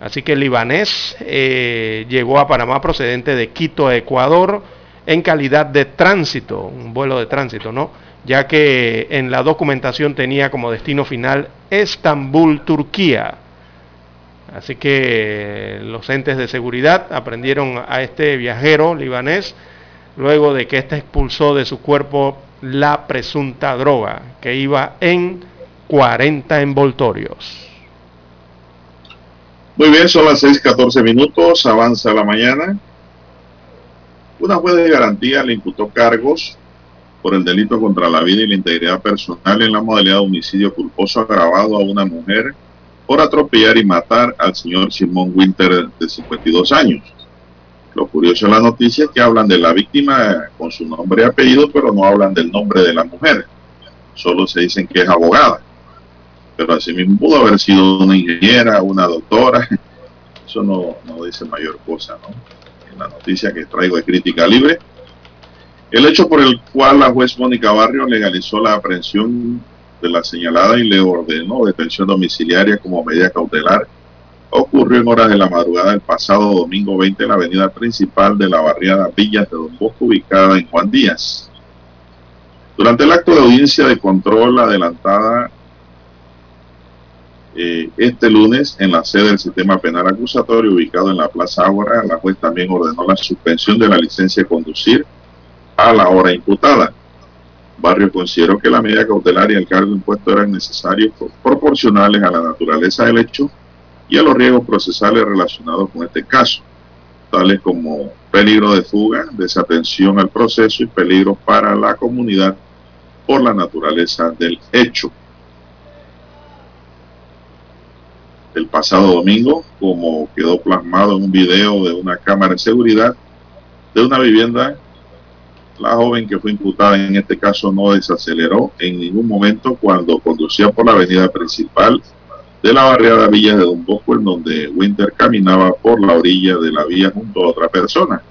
S4: Así que el libanés eh, llegó a Panamá procedente de Quito, Ecuador, en calidad de tránsito, un vuelo de tránsito, ¿no? Ya que en la documentación tenía como destino final Estambul, Turquía. Así que los entes de seguridad aprendieron a este viajero libanés luego de que éste expulsó de su cuerpo la presunta droga, que iba en 40 envoltorios.
S2: Muy bien, son las 6:14 minutos, avanza la mañana. Una juez de garantía le imputó cargos por el delito contra la vida y la integridad personal en la modalidad de homicidio culposo agravado a una mujer por atropellar y matar al señor Simón Winter de 52 años. Lo curioso de la noticia es que hablan de la víctima con su nombre y apellido, pero no hablan del nombre de la mujer. Solo se dicen que es abogada. Pero asimismo pudo haber sido una ingeniera, una doctora. Eso no, no dice mayor cosa, ¿no? La noticia que traigo de crítica libre. El hecho por el cual la juez Mónica Barrio legalizó la aprehensión de la señalada y le ordenó detención domiciliaria como medida cautelar ocurrió en horas de la madrugada del pasado domingo 20 en la avenida principal de la barriada Villas de Don Bosco, ubicada en Juan Díaz. Durante el acto de audiencia de control adelantada eh, este lunes en la sede del sistema penal acusatorio ubicado en la Plaza Ágora, la juez también ordenó la suspensión de la licencia de conducir a la hora imputada. Barrio consideró que la medida cautelar y el cargo impuesto eran necesarios proporcionales a la naturaleza del hecho y a los riesgos procesales relacionados con este caso, tales como peligro de fuga, desatención al proceso y peligro para la comunidad por la naturaleza del hecho. El pasado domingo, como quedó plasmado en un video de una cámara de seguridad de una vivienda, la joven que fue imputada en este caso no desaceleró en ningún momento cuando conducía por la avenida principal de la barriada Villa de Don Bosco, en donde Winter caminaba por la orilla de la vía junto a otra persona.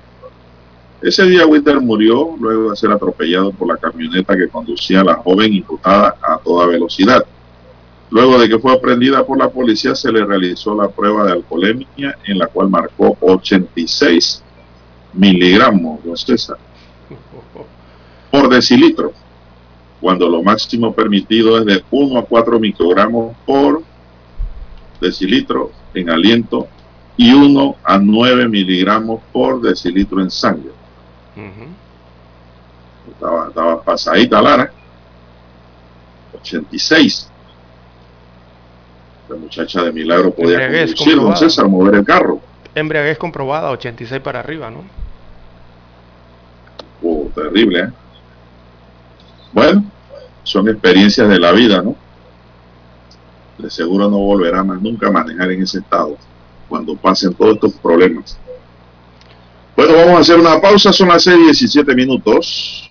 S2: Ese día Winter murió luego de ser atropellado por la camioneta que conducía a la joven imputada a toda velocidad. Luego de que fue aprendida por la policía, se le realizó la prueba de alcoholemia, en la cual marcó 86 miligramos, don César, por decilitro, cuando lo máximo permitido es de 1 a 4 microgramos por decilitro en aliento y 1 a 9 miligramos por decilitro en sangre. estaba, estaba, pasadita Lara. 86. La muchacha de milagro podía conducir, don César, mover el carro.
S4: Embriaguez comprobada, 86 para arriba, ¿no?
S2: Oh, terrible, ¿eh? Bueno, son experiencias de la vida, ¿no? de seguro no volverá más nunca a manejar en ese estado cuando pasen todos estos problemas. Bueno, vamos a hacer una pausa, son las 6 y 17 minutos.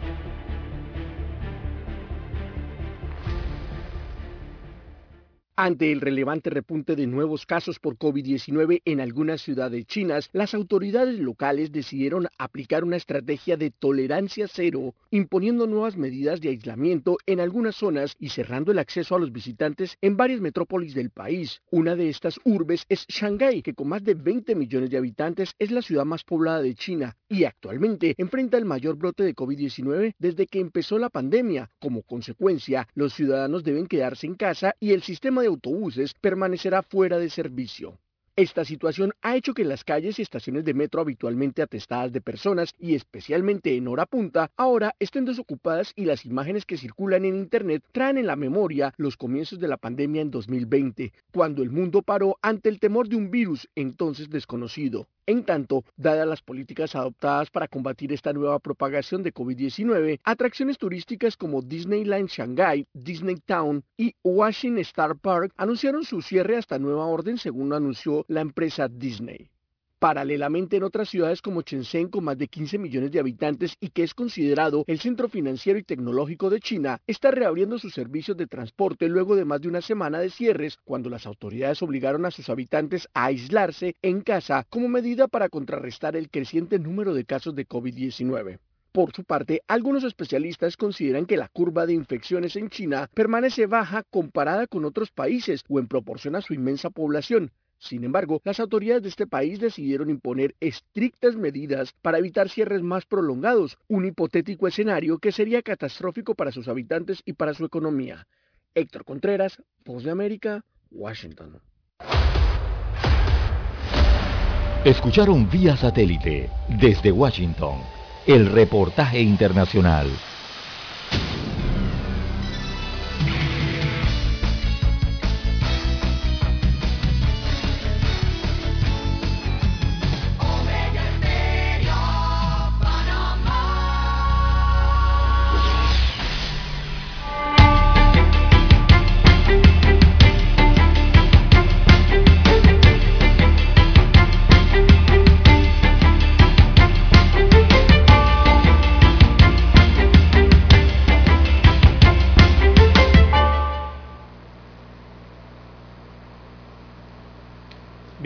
S8: Ante el relevante repunte de nuevos casos por COVID-19 en algunas ciudades chinas, las autoridades locales decidieron aplicar una estrategia de tolerancia cero, imponiendo nuevas medidas de aislamiento en algunas zonas y cerrando el acceso a los visitantes en varias metrópolis del país. Una de estas urbes es Shanghái, que con más de 20 millones de habitantes es la ciudad más poblada de China y actualmente enfrenta el mayor brote de COVID-19 desde que empezó la pandemia. Como consecuencia, los ciudadanos deben quedarse en casa y el sistema de autobuses permanecerá fuera de servicio. Esta situación ha hecho que las calles y estaciones de metro habitualmente atestadas de personas y especialmente en hora punta ahora estén desocupadas y las imágenes que circulan en Internet traen en la memoria los comienzos de la pandemia en 2020, cuando el mundo paró ante el temor de un virus entonces desconocido. En tanto, dadas las políticas adoptadas para combatir esta nueva propagación de COVID-19, atracciones turísticas como Disneyland Shanghai, Disney Town y Washington Star Park anunciaron su cierre hasta nueva orden según anunció la empresa Disney. Paralelamente en otras ciudades como Shenzhen con más de 15 millones de habitantes y que es considerado el centro financiero y tecnológico de China, está reabriendo sus servicios de transporte luego de más de una semana de cierres cuando las autoridades obligaron a sus habitantes a aislarse en casa como medida para contrarrestar el creciente número de casos de COVID-19. Por su parte, algunos especialistas consideran que la curva de infecciones en China permanece baja comparada con otros países o en proporción a su inmensa población. Sin embargo, las autoridades de este país decidieron imponer estrictas medidas para evitar cierres más prolongados, un hipotético escenario que sería catastrófico para sus habitantes y para su economía. Héctor Contreras, Voz de América, Washington.
S1: Escucharon vía satélite desde Washington el reportaje internacional.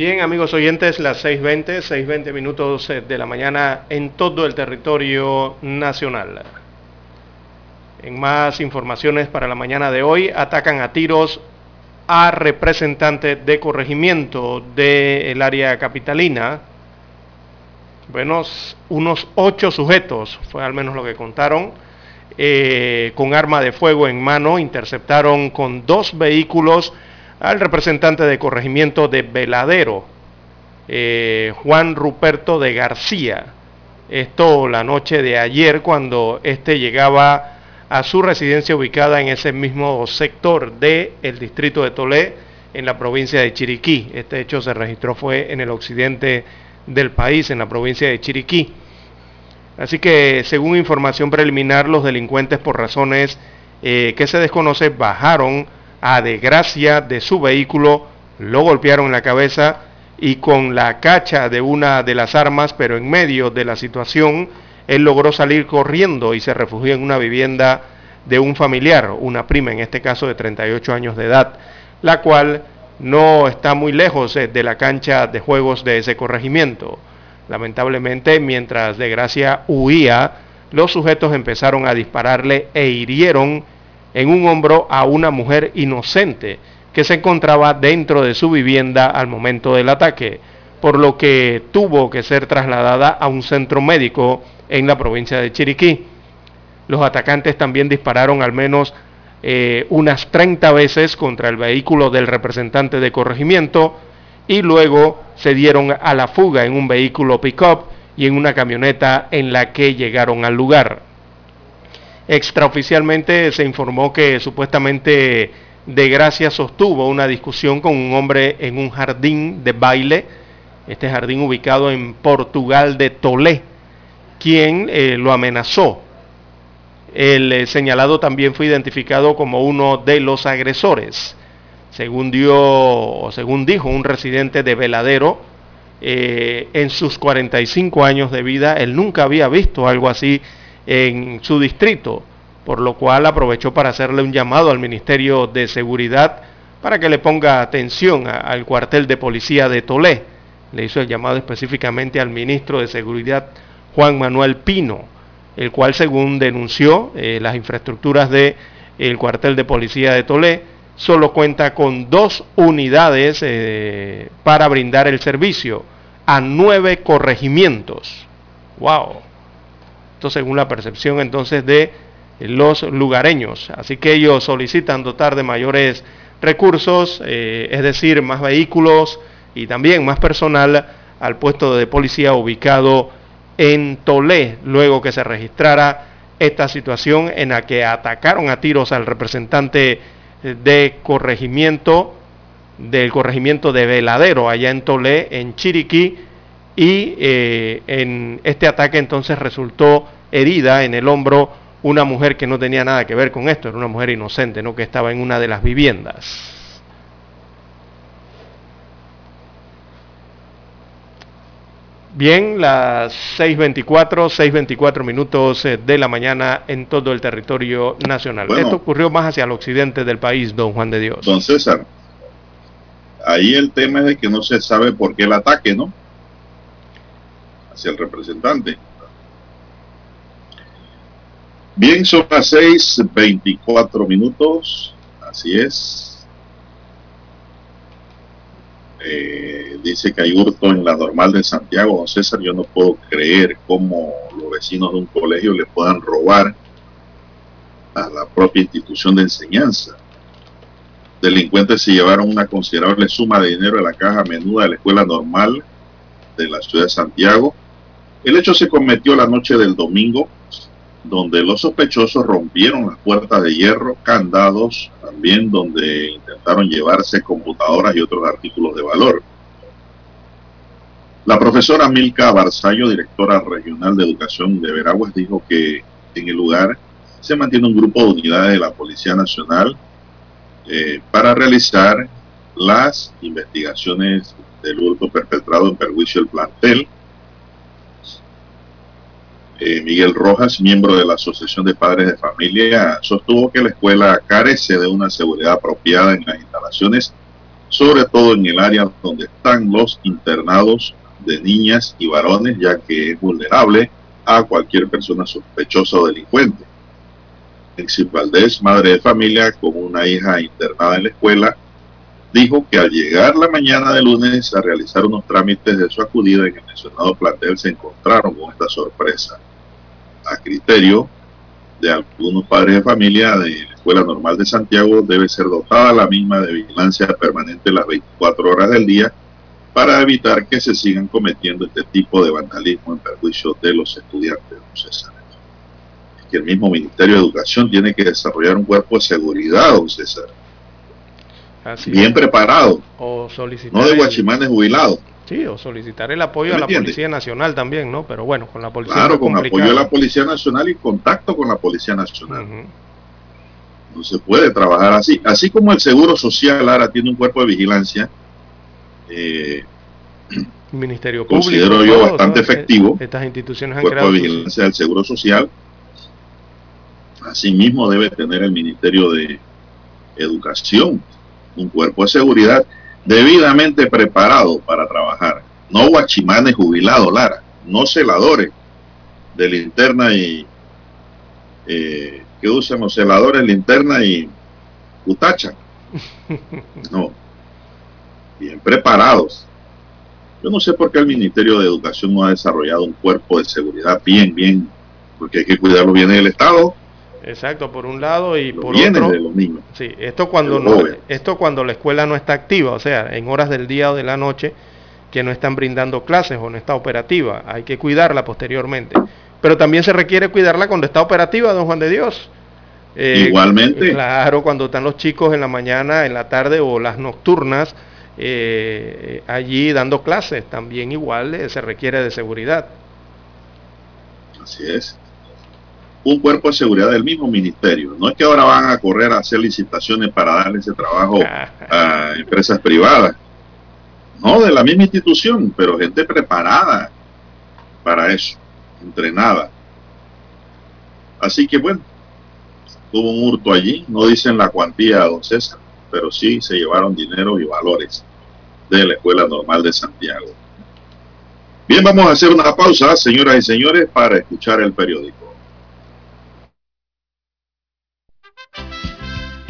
S4: Bien, amigos oyentes, las 6.20, 6.20 minutos eh, de la mañana en todo el territorio nacional. En más informaciones para la mañana de hoy, atacan a tiros a representantes de corregimiento del área capitalina. Bueno, unos ocho sujetos, fue al menos lo que contaron, eh, con arma de fuego en mano, interceptaron con dos vehículos al representante de corregimiento de Veladero, eh, Juan Ruperto de García. Esto la noche de ayer cuando éste llegaba a su residencia ubicada en ese mismo sector del el distrito de Tolé, en la provincia de Chiriquí. Este hecho se registró fue en el occidente del país, en la provincia de Chiriquí. Así que, según información preliminar, los delincuentes, por razones eh, que se desconoce, bajaron a desgracia de su vehículo, lo golpearon en la cabeza y con la cacha de una de las armas, pero en medio de la situación, él logró salir corriendo y se refugió en una vivienda de un familiar, una prima en este caso de 38 años de edad, la cual no está muy lejos eh, de la cancha de juegos de ese corregimiento. Lamentablemente, mientras de gracia huía, los sujetos empezaron a dispararle e hirieron en un hombro a una mujer inocente que se encontraba dentro de su vivienda al momento del ataque, por lo que tuvo que ser trasladada a un centro médico en la provincia de Chiriquí. Los atacantes también dispararon al menos eh, unas 30 veces contra el vehículo del representante de corregimiento y luego se dieron a la fuga en un vehículo pick-up y en una camioneta en la que llegaron al lugar. Extraoficialmente se informó que supuestamente de Gracia sostuvo una discusión con un hombre en un jardín de baile, este jardín ubicado en Portugal de Tolé, quien eh, lo amenazó. El eh, señalado también fue identificado como uno de los agresores. Según, dio, según dijo un residente de Veladero, eh, en sus 45 años de vida, él nunca había visto algo así en su distrito, por lo cual aprovechó para hacerle un llamado al Ministerio de Seguridad para que le ponga atención al cuartel de policía de Tolé. Le hizo el llamado específicamente al ministro de Seguridad, Juan Manuel Pino, el cual según denunció eh, las infraestructuras del el cuartel de policía de Tolé, solo cuenta con dos unidades eh, para brindar el servicio a nueve corregimientos. ¡Wow! Según la percepción entonces de los lugareños. Así que ellos solicitan dotar de mayores recursos, eh, es decir, más vehículos y también más personal al puesto de policía ubicado en Tolé, luego que se registrara esta situación en la que atacaron a tiros al representante de corregimiento del corregimiento de Veladero allá en Tolé, en Chiriquí, y eh, en este ataque entonces resultó herida en el hombro una mujer que no tenía nada que ver con esto, era una mujer inocente, ¿no? que estaba en una de las viviendas. Bien, las 6.24, 6.24 minutos eh, de la mañana en todo el territorio nacional. Esto ocurrió más hacia el occidente del país, don Juan de Dios.
S2: Don César, ahí el tema es de que no se sabe por qué el ataque, ¿no? Hacia el representante. Bien, son las 6:24 minutos. Así es. Eh, dice que hay hurto en la normal de Santiago. Don César, yo no puedo creer cómo los vecinos de un colegio le puedan robar a la propia institución de enseñanza. Delincuentes se llevaron una considerable suma de dinero de la caja menuda de la escuela normal de la ciudad de Santiago. El hecho se cometió la noche del domingo donde los sospechosos rompieron las puertas de hierro, candados, también donde intentaron llevarse computadoras y otros artículos de valor. La profesora Milka Barzallo, directora regional de educación de Veraguas, dijo que en el lugar se mantiene un grupo de unidades de la Policía Nacional eh, para realizar las investigaciones del hurto perpetrado en perjuicio del plantel eh, Miguel Rojas, miembro de la Asociación de Padres de Familia, sostuvo que la escuela carece de una seguridad apropiada en las instalaciones, sobre todo en el área donde están los internados de niñas y varones, ya que es vulnerable a cualquier persona sospechosa o delincuente. Exil Valdés, madre de familia con una hija internada en la escuela, dijo que al llegar la mañana de lunes a realizar unos trámites de su acudida en el mencionado plantel se encontraron con esta sorpresa a criterio de algunos padres de familia de la Escuela Normal de Santiago, debe ser dotada la misma de vigilancia permanente las 24 horas del día para evitar que se sigan cometiendo este tipo de vandalismo en perjuicio de los estudiantes. César. que el mismo Ministerio de Educación tiene que desarrollar un cuerpo de seguridad, don César. Bien preparado.
S4: O
S2: no de guachimanes jubilados.
S4: Sí, o solicitar el apoyo a la Policía Nacional también, ¿no? Pero bueno, con la Policía
S2: Claro, con apoyo a la Policía Nacional y contacto con la Policía Nacional. No se puede trabajar así. Así como el Seguro Social ahora tiene un cuerpo de vigilancia,
S4: eh, Ministerio
S2: Público. Considero yo bastante efectivo.
S4: Estas instituciones han
S2: cuerpo de vigilancia del Seguro Social. Asimismo debe tener el Ministerio de Educación un cuerpo de seguridad debidamente preparado para trabajar. No guachimanes jubilados, Lara, no celadores de linterna y eh, que usan los celadores linterna y cutacha. <laughs> No, bien preparados. Yo no sé por qué el Ministerio de Educación no ha desarrollado un cuerpo de seguridad bien, bien, porque hay que cuidarlo bien en el Estado
S4: Exacto, por un lado y por otro.
S2: De los niños.
S4: Sí, esto cuando no, esto cuando la escuela no está activa, o sea, en horas del día o de la noche que no están brindando clases o no está operativa, hay que cuidarla posteriormente. Pero también se requiere cuidarla cuando está operativa, don Juan de Dios.
S2: Eh, Igualmente.
S4: Claro, cuando están los chicos en la mañana, en la tarde o las nocturnas, eh, allí dando clases, también igual eh, se requiere de seguridad.
S2: Así es un cuerpo de seguridad del mismo ministerio. No es que ahora van a correr a hacer licitaciones para darle ese trabajo a empresas privadas. No, de la misma institución, pero gente preparada para eso, entrenada. Así que bueno, hubo un hurto allí, no dicen la cuantía, don César, pero sí se llevaron dinero y valores de la Escuela Normal de Santiago. Bien, vamos a hacer una pausa, señoras y señores, para escuchar el periódico.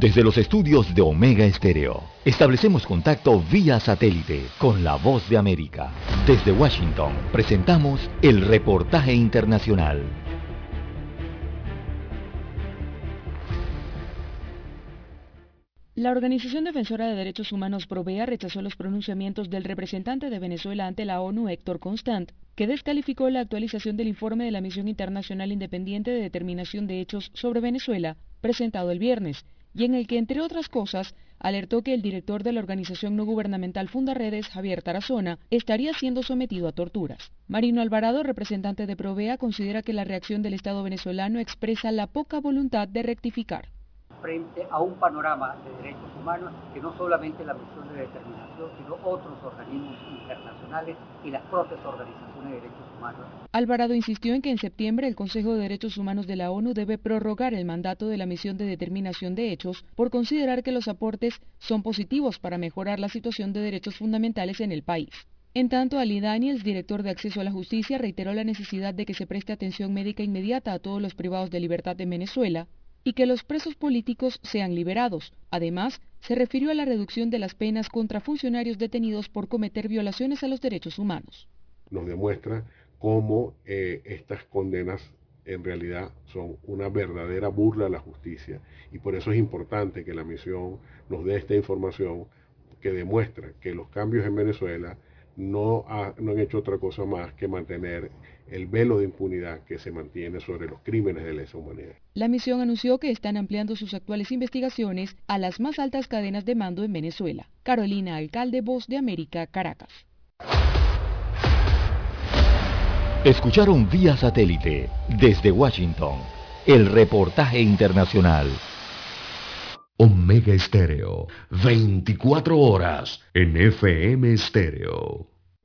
S9: Desde los estudios de Omega Estéreo, establecemos contacto vía satélite con la voz de América. Desde Washington, presentamos el reportaje internacional.
S10: La Organización Defensora de Derechos Humanos Provea rechazó los pronunciamientos del representante de Venezuela ante la ONU, Héctor Constant, que descalificó la actualización del informe de la Misión Internacional Independiente de Determinación de Hechos sobre Venezuela, presentado el viernes, y en el que, entre otras cosas, alertó que el director de la organización no gubernamental Fundaredes, Javier Tarazona, estaría siendo sometido a torturas. Marino Alvarado, representante de Provea, considera que la reacción del Estado venezolano expresa la poca voluntad de rectificar
S11: frente a un panorama de derechos humanos que no solamente la misión de determinación, sino otros organismos internacionales y las propias organizaciones de derechos humanos.
S10: Alvarado insistió en que en septiembre el Consejo de Derechos Humanos de la ONU debe prorrogar el mandato de la misión de determinación de hechos por considerar que los aportes son positivos para mejorar la situación de derechos fundamentales en el país. En tanto, Ali Daniels, director de Acceso a la Justicia, reiteró la necesidad de que se preste atención médica inmediata a todos los privados de libertad en Venezuela, y que los presos políticos sean liberados. Además, se refirió a la reducción de las penas contra funcionarios detenidos por cometer violaciones a los derechos humanos.
S12: Nos demuestra cómo eh, estas condenas en realidad son una verdadera burla a la justicia y por eso es importante que la misión nos dé esta información que demuestra que los cambios en Venezuela no, no han hecho otra cosa más que mantener el velo de impunidad que se mantiene sobre los crímenes de lesa humanidad.
S10: La misión anunció que están ampliando sus actuales investigaciones a las más altas cadenas de mando en Venezuela. Carolina Alcalde, Voz de América, Caracas.
S1: Escucharon vía satélite desde Washington el reportaje internacional.
S3: Omega Estéreo, 24 horas en FM Estéreo.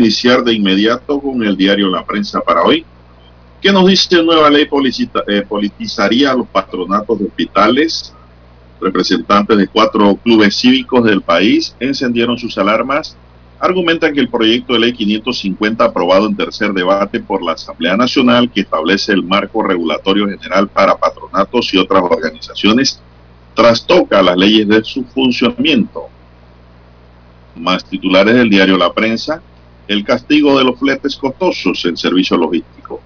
S2: Iniciar de inmediato con el diario La Prensa para hoy. ¿Qué nos dice nueva ley eh, politizaría a los patronatos de hospitales? Representantes de cuatro clubes cívicos del país encendieron sus alarmas. Argumentan que el proyecto de ley 550 aprobado en tercer debate por la Asamblea Nacional que establece el marco regulatorio general para patronatos y otras organizaciones trastoca las leyes de su funcionamiento más titulares del diario La Prensa, el castigo de los fletes costosos en servicio logístico.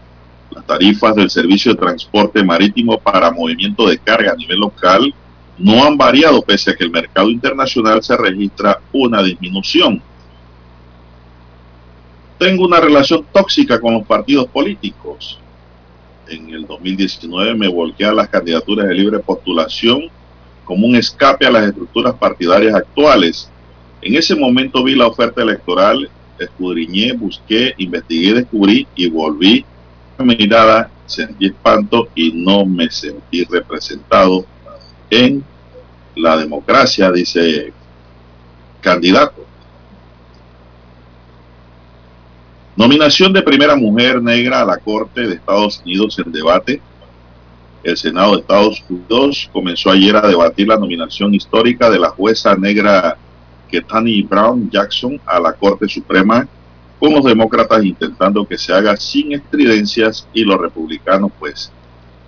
S2: Las tarifas del servicio de transporte marítimo para movimiento de carga a nivel local no han variado pese a que el mercado internacional se registra una disminución. Tengo una relación tóxica con los partidos políticos. En el 2019 me volqué a las candidaturas de libre postulación como un escape a las estructuras partidarias actuales en ese momento vi la oferta electoral, escudriñé, busqué, investigué, descubrí y volví a mirada, sentí espanto y no me sentí representado en la democracia, dice candidato. Nominación de primera mujer negra a la Corte de Estados Unidos en debate. El Senado de Estados Unidos comenzó ayer a debatir la nominación histórica de la jueza negra que Tani Brown Jackson a la Corte Suprema con los demócratas intentando que se haga sin estridencias y los republicanos pues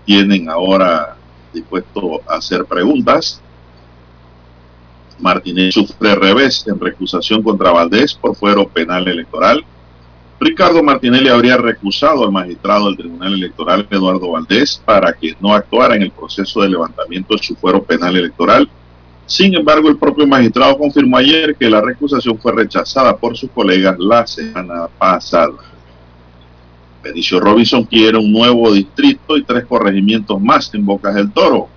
S2: tienen ahora dispuesto a hacer preguntas. Martínez sufre revés en recusación contra Valdés por fuero penal electoral. Ricardo Martinelli habría recusado al magistrado del Tribunal Electoral Eduardo Valdés para que no actuara en el proceso de levantamiento de su fuero penal electoral sin embargo, el propio magistrado confirmó ayer que la recusación fue rechazada por sus colegas la semana pasada. Benicio Robinson quiere un nuevo distrito y tres corregimientos más en Bocas del Toro.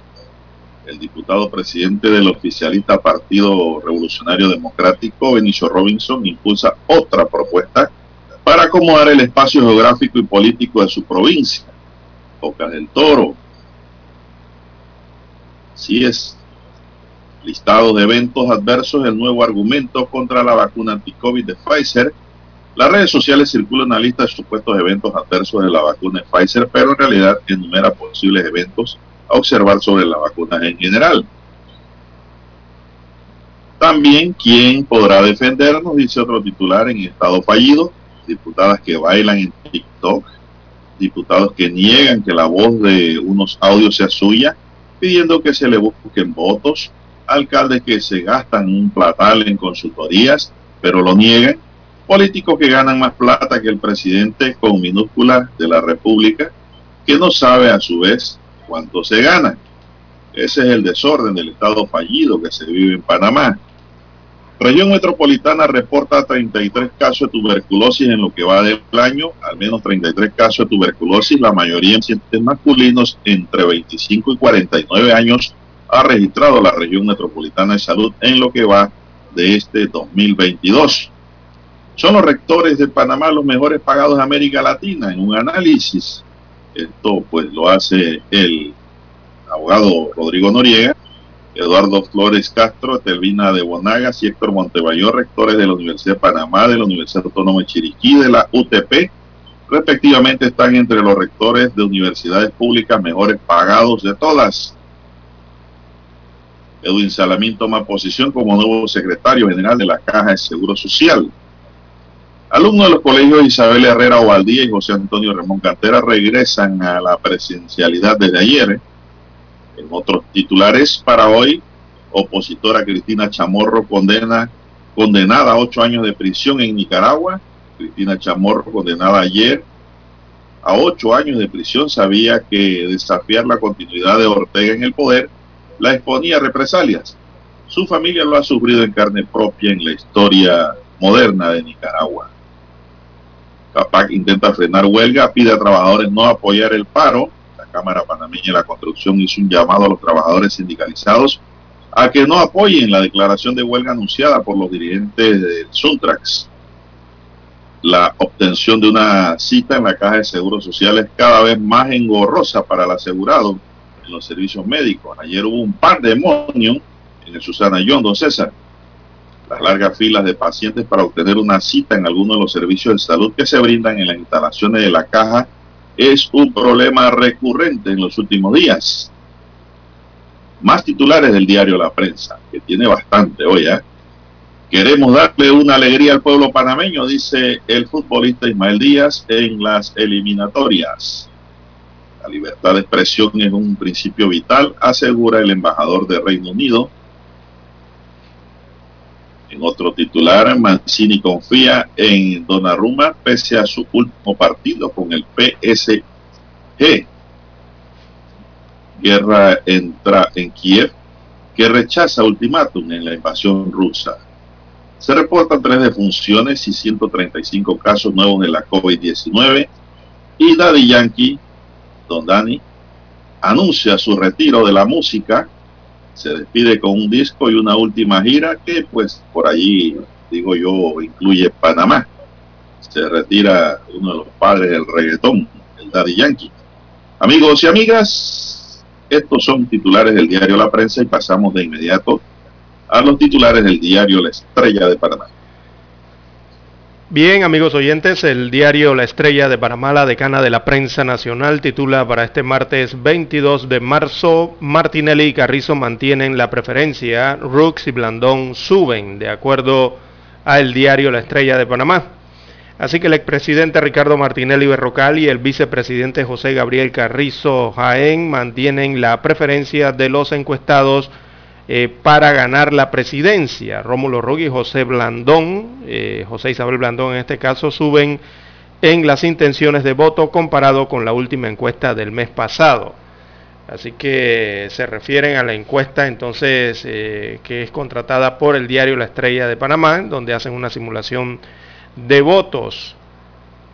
S2: El diputado presidente del oficialista Partido Revolucionario Democrático, Benicio Robinson, impulsa otra propuesta para acomodar el espacio geográfico y político de su provincia, Bocas del Toro. Así es. Listado de eventos adversos, el nuevo argumento contra la vacuna anti-COVID de Pfizer las redes sociales circulan una lista de supuestos eventos adversos de la vacuna de Pfizer, pero en realidad enumera posibles eventos a observar sobre la vacuna en general. También, ¿quién podrá defendernos? Dice otro titular en estado fallido. Diputadas que bailan en TikTok. Diputados que niegan que la voz de unos audios sea suya, pidiendo que se le busquen votos. Alcaldes que se gastan un platal en consultorías, pero lo niegan políticos que ganan más plata que el presidente con minúsculas de la República, que no sabe a su vez cuánto se gana. Ese es el desorden del Estado fallido que se vive en Panamá. Región Metropolitana reporta 33 casos de tuberculosis en lo que va del año, al menos 33 casos de tuberculosis, la mayoría en pacientes masculinos entre 25 y 49 años ha registrado la región metropolitana de salud en lo que va de este 2022. Son los rectores de Panamá los mejores pagados de América Latina en un análisis. Esto pues lo hace el abogado Rodrigo Noriega, Eduardo Flores Castro, Telvina de Bonagas y Héctor Montebayor, rectores de la Universidad de Panamá, de la Universidad Autónoma de Chiriquí, de la UTP, respectivamente están entre los rectores de universidades públicas mejores pagados de todas. Edwin Salamín toma posición como nuevo secretario general de la Caja de Seguro Social. Alumnos de los colegios Isabel Herrera Ovaldía y José Antonio Ramón Cantera regresan a la presencialidad desde ayer. En otros titulares para hoy, opositora Cristina Chamorro condena, condenada a ocho años de prisión en Nicaragua. Cristina Chamorro condenada ayer a ocho años de prisión sabía que desafiar la continuidad de Ortega en el poder la exponía represalias. Su familia lo ha sufrido en carne propia en la historia moderna de Nicaragua. CAPAC intenta frenar huelga, pide a trabajadores no apoyar el paro. La Cámara Panameña de la Construcción hizo un llamado a los trabajadores sindicalizados a que no apoyen la declaración de huelga anunciada por los dirigentes del Suntrax. La obtención de una cita en la Caja de Seguros Sociales cada vez más engorrosa para el asegurado en los servicios médicos. Ayer hubo un par de demonios en el Susana John, don César las largas filas de pacientes para obtener una cita en alguno de los servicios de salud que se brindan en las instalaciones de la caja es un problema recurrente en los últimos días. Más titulares del diario La Prensa, que tiene bastante hoy. ¿eh? Queremos darle una alegría al pueblo panameño, dice el futbolista Ismael Díaz en las eliminatorias. La libertad de expresión es un principio vital, asegura el embajador de Reino Unido en otro titular, Mancini confía en Donnarumma pese a su último partido con el PSG. Guerra entra en Kiev, que rechaza ultimátum en la invasión rusa. Se reportan tres defunciones y 135 casos nuevos de la COVID-19 y Daddy Yankee, Don Dani, anuncia su retiro de la música se despide con un disco y una última gira que pues por allí, digo yo, incluye Panamá. Se retira uno de los padres del reggaetón, el Daddy Yankee. Amigos y amigas, estos son titulares del diario La Prensa y pasamos de inmediato a los titulares del diario La Estrella de Panamá.
S4: Bien, amigos oyentes, el diario La Estrella de Panamá, la decana de la prensa nacional, titula para este martes 22 de marzo, Martinelli y Carrizo mantienen la preferencia, Rooks y Blandón suben, de acuerdo al diario La Estrella de Panamá. Así que el expresidente Ricardo Martinelli Berrocal y el vicepresidente José Gabriel Carrizo Jaén mantienen la preferencia de los encuestados eh, para ganar la presidencia. Rómulo Ruggi y José Blandón, eh, José Isabel Blandón en este caso, suben en las intenciones de voto comparado con la última encuesta del mes pasado. Así que se refieren a la encuesta entonces eh, que es contratada por el diario La Estrella de Panamá, donde hacen una simulación de votos.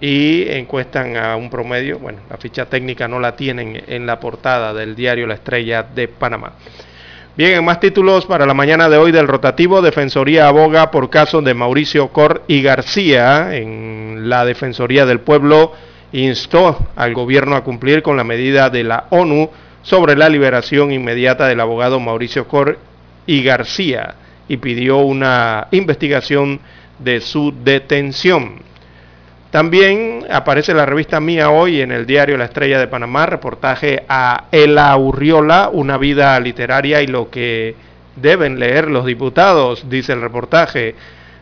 S4: y encuestan a un promedio, bueno, la ficha técnica no la tienen en la portada del diario La Estrella de Panamá. Bien, en más títulos para la mañana de hoy del rotativo, Defensoría aboga por casos de Mauricio Cor y García. En la Defensoría del Pueblo instó al gobierno a cumplir con la medida de la ONU sobre la liberación inmediata del abogado Mauricio Cor y García y pidió una investigación de su detención. También aparece la revista Mía hoy en el diario La Estrella de Panamá, reportaje a Ela Urriola, una vida literaria y lo que deben leer los diputados, dice el reportaje.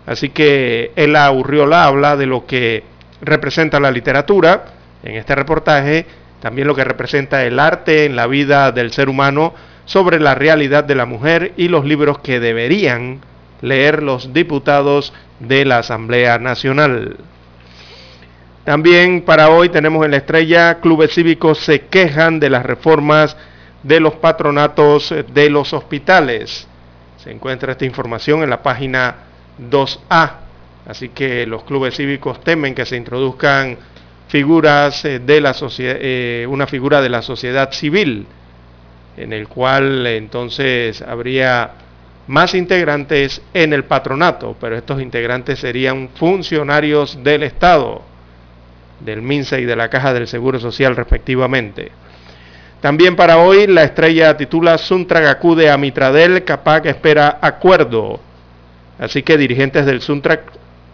S4: Así que Ela Urriola habla de lo que representa la literatura en este reportaje, también lo que representa el arte en la vida del ser humano, sobre la realidad de la mujer y los libros que deberían leer los diputados de la Asamblea Nacional. También para hoy tenemos en la estrella, clubes cívicos se quejan de las reformas de los patronatos de los hospitales. Se encuentra esta información en la página 2A. Así que los clubes cívicos temen que se introduzcan figuras eh, de la sociedad, eh, una figura de la sociedad civil, en el cual entonces habría más integrantes en el patronato, pero estos integrantes serían funcionarios del Estado del MINSA y de la Caja del Seguro Social respectivamente. También para hoy la estrella titula Suntra acude a Mitradel, Capac espera acuerdo. Así que dirigentes del Suntra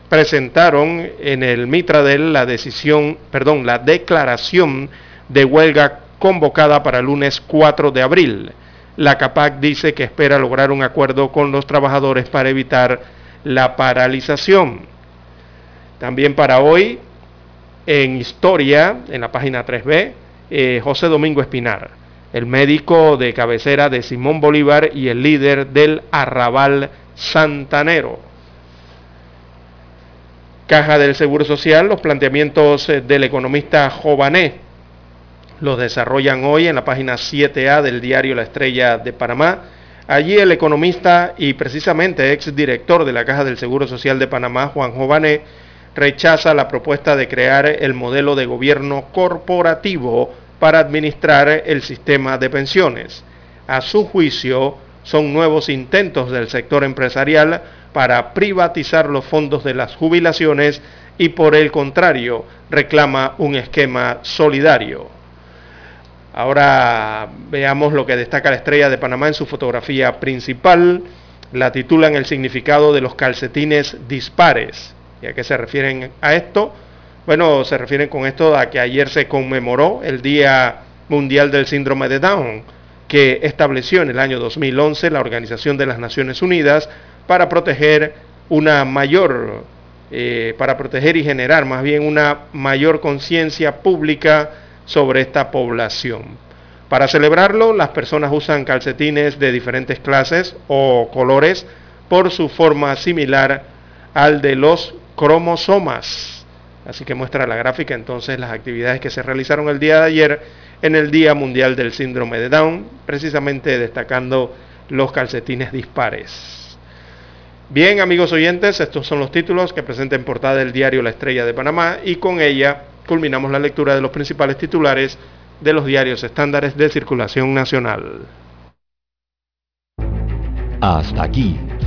S4: presentaron en el Mitradel la decisión, perdón, la declaración de huelga convocada para el lunes 4 de abril. La CAPAC dice que espera lograr un acuerdo con los trabajadores para evitar la paralización. También para hoy, en historia, en la página 3B, eh, José Domingo Espinar, el médico de cabecera de Simón Bolívar y el líder del arrabal santanero. Caja del Seguro Social, los planteamientos eh, del economista Jované los desarrollan hoy en la página 7A del diario La Estrella de Panamá. Allí el economista y precisamente ex director de la Caja del Seguro Social de Panamá, Juan Jované, rechaza la propuesta de crear el modelo de gobierno corporativo para administrar el sistema de pensiones. A su juicio, son nuevos intentos del sector empresarial para privatizar los fondos de las jubilaciones y por el contrario reclama un esquema solidario. Ahora veamos lo que destaca la estrella de Panamá en su fotografía principal. La titulan El significado de los calcetines dispares. ¿Y a qué se refieren a esto? Bueno, se refieren con esto a que ayer se conmemoró el Día Mundial del Síndrome de Down, que estableció en el año 2011 la Organización de las Naciones Unidas para proteger una mayor, eh, para proteger y generar más bien una mayor conciencia pública sobre esta población. Para celebrarlo, las personas usan calcetines de diferentes clases o colores por su forma similar al de los cromosomas. Así que muestra la gráfica entonces las actividades que se realizaron el día de ayer en el Día Mundial del Síndrome de Down, precisamente destacando los calcetines dispares. Bien, amigos oyentes, estos son los títulos que presenta en portada del diario La Estrella de Panamá y con ella culminamos la lectura de los principales titulares de los diarios estándares de circulación nacional.
S1: Hasta aquí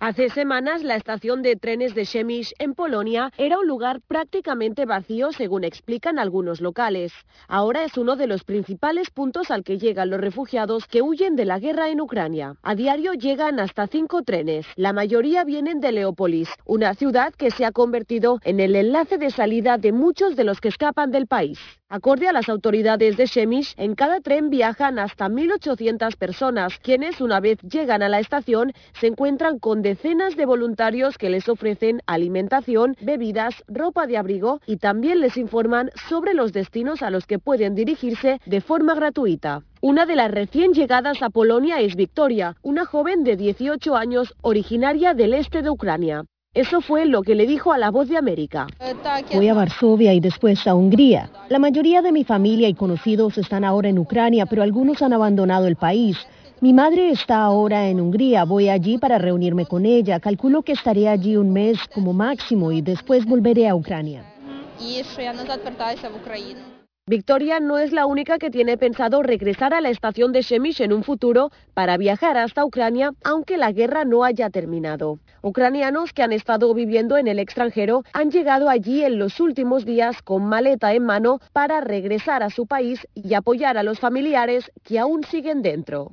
S13: Hace semanas la estación de trenes de Przemyśl en Polonia era un lugar prácticamente vacío según explican algunos locales. Ahora es uno de los principales puntos al que llegan los refugiados que huyen de la guerra en Ucrania. A diario llegan hasta cinco trenes. La mayoría vienen de Leópolis, una ciudad que se ha convertido en el enlace de salida de muchos de los que escapan del país. Acorde a las autoridades de Przemyśl, en cada tren viajan hasta 1.800 personas, quienes una vez llegan a la estación se encuentran con decenas de voluntarios que les ofrecen alimentación, bebidas, ropa de abrigo y también les informan sobre los destinos a los que pueden dirigirse de forma gratuita. Una de las recién llegadas a Polonia es Victoria, una joven de 18 años originaria del este de Ucrania. Eso fue lo que le dijo a la voz de América.
S14: Fui a Varsovia y después a Hungría. La mayoría de mi familia y conocidos están ahora en Ucrania, pero algunos han abandonado el país. Mi madre está ahora en Hungría, voy allí para reunirme con ella. Calculo que estaré allí un mes como máximo y después volveré a Ucrania.
S13: Victoria no es la única que tiene pensado regresar a la estación de Shemish en un futuro para viajar hasta Ucrania, aunque la guerra no haya terminado. Ucranianos que han estado viviendo en el extranjero han llegado allí en los últimos días con maleta en mano para regresar a su país y apoyar a los familiares que aún siguen dentro.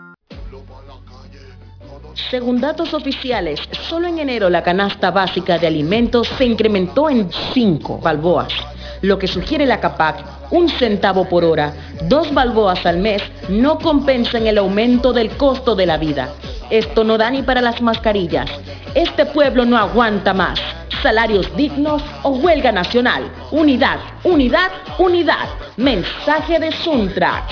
S7: Según datos oficiales, solo en enero la canasta básica de alimentos se incrementó en 5 balboas, lo que sugiere la CAPAC, un centavo por hora, dos balboas al mes, no compensan el aumento del costo de la vida. Esto no da ni para las mascarillas. Este pueblo no aguanta más. Salarios dignos o huelga nacional. Unidad, unidad, unidad. Mensaje de Suntrax.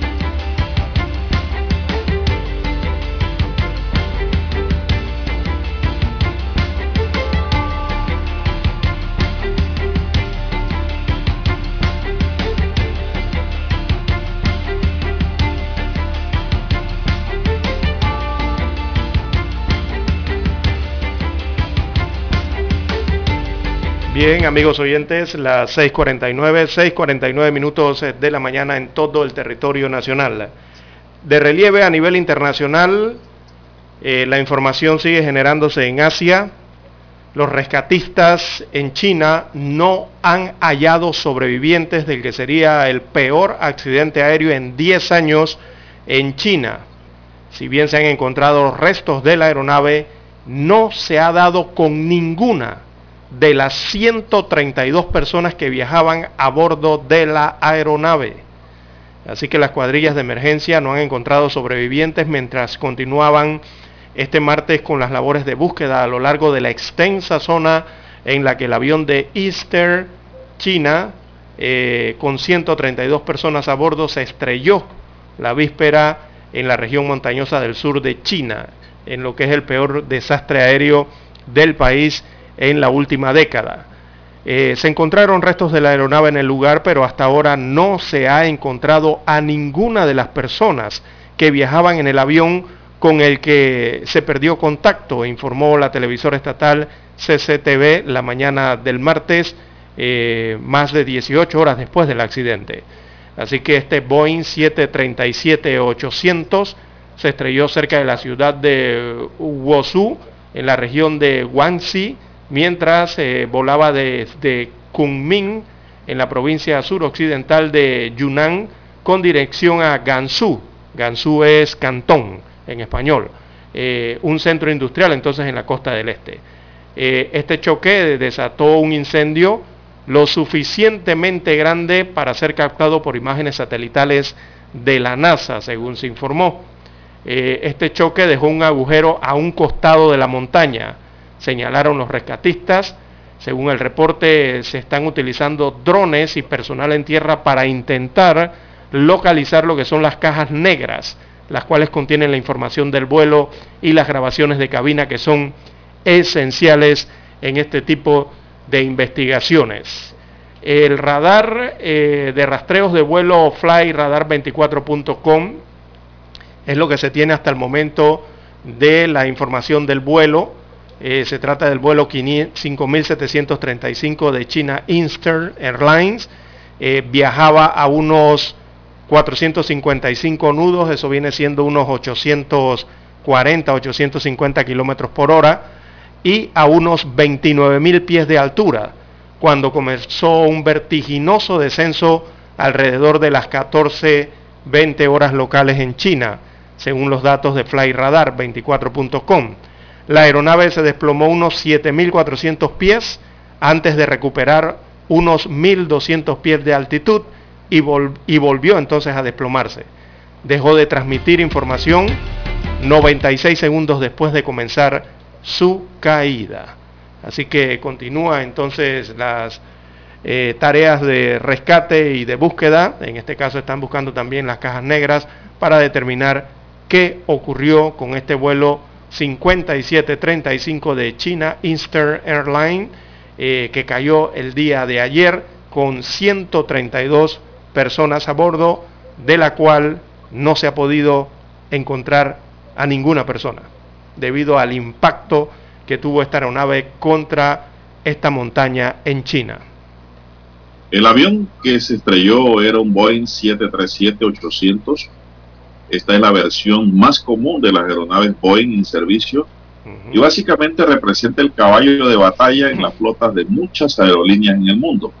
S4: Bien, amigos oyentes, las 6.49, 6.49 minutos de la mañana en todo el territorio nacional. De relieve a nivel internacional, eh, la información sigue generándose en Asia. Los rescatistas en China no han hallado sobrevivientes del que sería el peor accidente aéreo en 10 años en China. Si bien se han encontrado restos de la aeronave, no se ha dado con ninguna de las 132 personas que viajaban a bordo de la aeronave. Así que las cuadrillas de emergencia no han encontrado sobrevivientes mientras continuaban este martes con las labores de búsqueda a lo largo de la extensa zona en la que el avión de Easter, China, eh, con 132 personas a bordo, se estrelló la víspera en la región montañosa del sur de China, en lo que es el peor desastre aéreo del país en la última década. Eh, se encontraron restos de la aeronave en el lugar, pero hasta ahora no se ha encontrado a ninguna de las personas que viajaban en el avión con el que se perdió contacto, informó la televisora estatal CCTV la mañana del martes, eh, más de 18 horas después del accidente. Así que este Boeing 737-800 se estrelló cerca de la ciudad de Wuzhou, en la región de Guangxi, mientras eh, volaba desde Kunming, en la provincia suroccidental de Yunnan, con dirección a Gansu. Gansu es Cantón en español. Eh, un centro industrial entonces en la costa del este. Eh, este choque desató un incendio lo suficientemente grande para ser captado por imágenes satelitales de la NASA, según se informó. este choque dejó un agujero a un costado de la montaña señalaron los rescatistas. Según el reporte, se están utilizando drones y personal en tierra para intentar localizar lo que son las cajas negras, las cuales contienen la información del vuelo y las grabaciones de cabina que son esenciales en este tipo de investigaciones. El radar eh, de rastreos de vuelo flyradar24.com es lo que se tiene hasta el momento de la información del vuelo eh, se trata del vuelo 5735 de China Eastern Airlines. Eh, viajaba a unos 455 nudos, eso viene siendo unos 840, 850 kilómetros por hora, y a unos 29 mil pies de altura, cuando comenzó un vertiginoso descenso alrededor de las 14, 20 horas locales en China, según los datos de FlyRadar24.com. La aeronave se desplomó unos 7.400 pies antes de recuperar unos 1.200 pies de altitud y, volvió entonces a desplomarse. Dejó de transmitir información 96 segundos después de comenzar su caída. Así que continúa entonces las eh, tareas de rescate y de búsqueda. En este caso están buscando también las cajas negras para determinar qué ocurrió con este vuelo 5735 de China Eastern Airlines, eh, que cayó el día de ayer con 132 personas a bordo, de la cual no se ha podido encontrar a ninguna persona, debido al impacto que tuvo esta aeronave contra esta montaña en China.
S2: El avión que se estrelló era un Boeing 737-800 esta es la versión más común de las aeronaves Boeing en servicio y básicamente representa el caballo de batalla en las flotas de muchas aerolíneas en el mundo.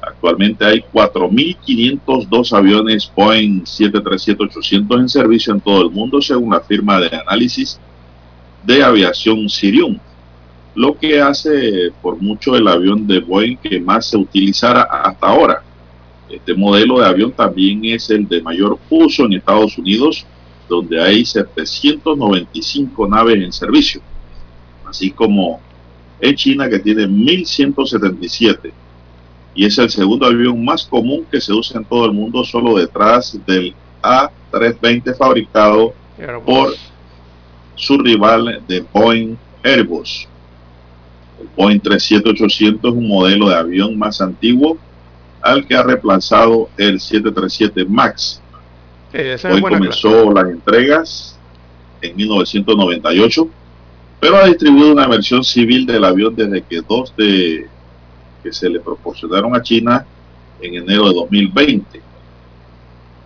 S2: Actualmente hay 4.502 aviones Boeing 737-800 en servicio en todo el mundo, según la firma de análisis de aviación Sirium, lo que hace por mucho el avión de Boeing que más se utilizara hasta ahora. Este modelo de avión también es el de mayor uso en Estados Unidos, donde hay 795 naves en servicio, así como en China que tiene 1177 y es el segundo avión más común que se usa en todo el mundo, solo detrás del A320 fabricado por su rival de Boeing Airbus. El Boeing 37800 es un modelo de avión más antiguo al que ha reemplazado el 737 MAX. Hoy comenzó las entregas en 1998, pero ha distribuido una versión civil del avión desde que 2 de que se le proporcionaron a China en enero de 2020.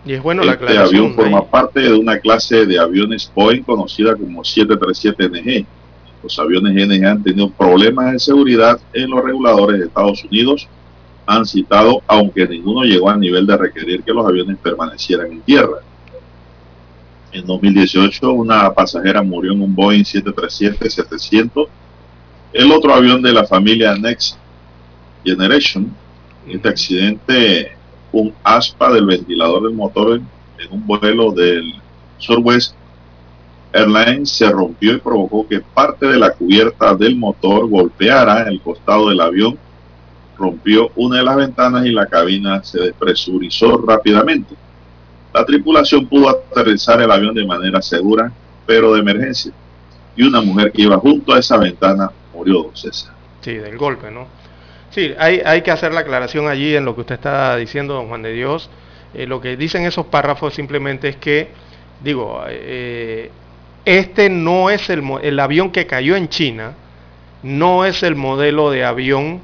S4: Y es bueno
S2: este
S4: la
S2: avión forma parte de una clase de aviones Boeing conocida como 737NG. Los aviones NG han tenido problemas de seguridad en los reguladores de Estados Unidos. Han citado, aunque ninguno llegó al nivel de requerir que los aviones permanecieran en tierra. En 2018, una pasajera murió en un Boeing 737-700. El otro avión de la familia Next Generation. Este accidente un aspa del ventilador del motor en, un vuelo del Southwest Airlines se rompió y provocó que parte de la cubierta del motor golpeara el costado del avión, rompió una de las ventanas y la cabina se despresurizó rápidamente. La tripulación pudo aterrizar el avión de manera segura, pero de emergencia. Y una mujer que iba junto a esa ventana murió, don César.
S4: Sí, del golpe, ¿no? Sí, hay, hay que hacer la aclaración allí en lo que usted está diciendo, don Juan de Dios. Eh, lo que dicen esos párrafos simplemente es que, digo, eh, este no es el, el avión que cayó en China, no es el modelo de avión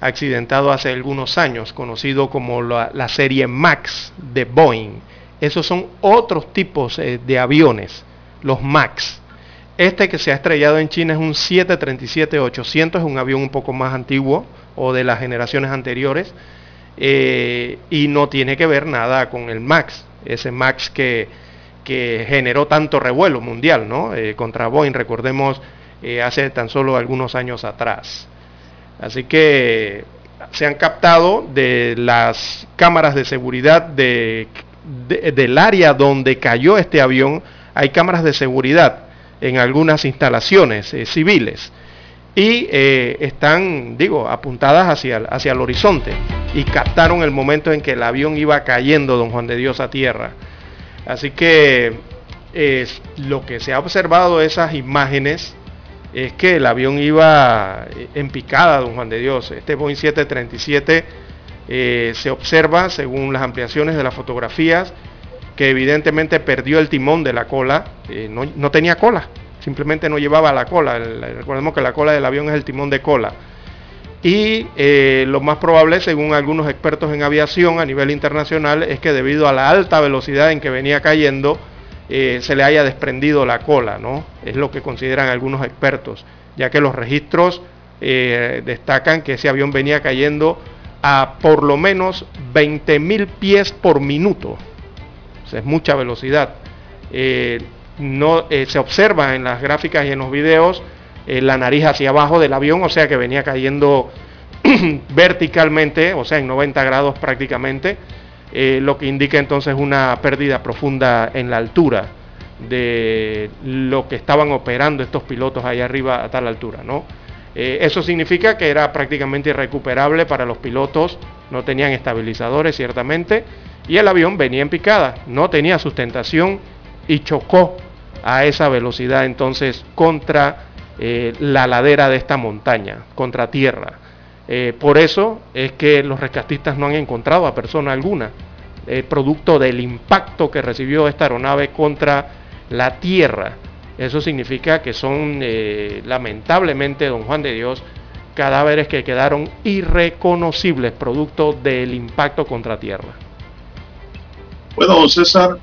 S4: accidentado hace algunos años, conocido como la, serie MAX de Boeing. Esos son otros tipos eh, de aviones, los MAX. Este que se ha estrellado en China es un 737-800, es un avión un poco más antiguo, o de las generaciones anteriores eh, y no tiene que ver nada con el Max, ese Max que, que generó tanto revuelo mundial ¿no? Eh, contra Boeing, recordemos hace tan solo algunos años atrás. Así que se han captado de las cámaras de seguridad de, del área donde cayó este avión, hay cámaras de seguridad en algunas instalaciones civiles y eh, están, digo, apuntadas hacia, el horizonte y captaron el momento en que el avión iba cayendo, don Juan de Dios, a tierra. Así que lo que se ha observado esas imágenes es que el avión iba en picada, don Juan de Dios. Este Boeing 737 eh, se observa, según las ampliaciones de las fotografías, que evidentemente perdió el timón de la cola, eh, no, no tenía cola simplemente no llevaba la cola. recordemos que la cola del avión es el timón de cola. Y eh, lo más probable, según algunos expertos en aviación a nivel internacional, es que debido a la alta velocidad en que venía cayendo, eh, se le haya desprendido la cola, ¿no? Es lo que consideran algunos expertos, ya que los registros eh, destacan que ese avión venía cayendo a por lo menos 20.000 pies por minuto. es mucha velocidad no eh, se observa en las gráficas y en los videos la nariz hacia abajo del avión, o sea que venía cayendo <clears throat> verticalmente, o sea en 90 grados prácticamente, eh, lo que indica entonces una pérdida profunda en la altura de lo que estaban operando estos pilotos ahí arriba a tal altura, ¿no? eso significa que era prácticamente irrecuperable para los pilotos, no tenían estabilizadores ciertamente, y el avión venía en picada, no tenía sustentación y chocó a esa velocidad entonces contra eh, la ladera de esta montaña, contra tierra. Eh, por eso es que los rescatistas no han encontrado a persona alguna, eh, producto del impacto que recibió esta aeronave contra la tierra. Eso significa que son lamentablemente, don Juan de Dios, cadáveres que quedaron irreconocibles producto del impacto contra tierra.
S2: Bueno, César,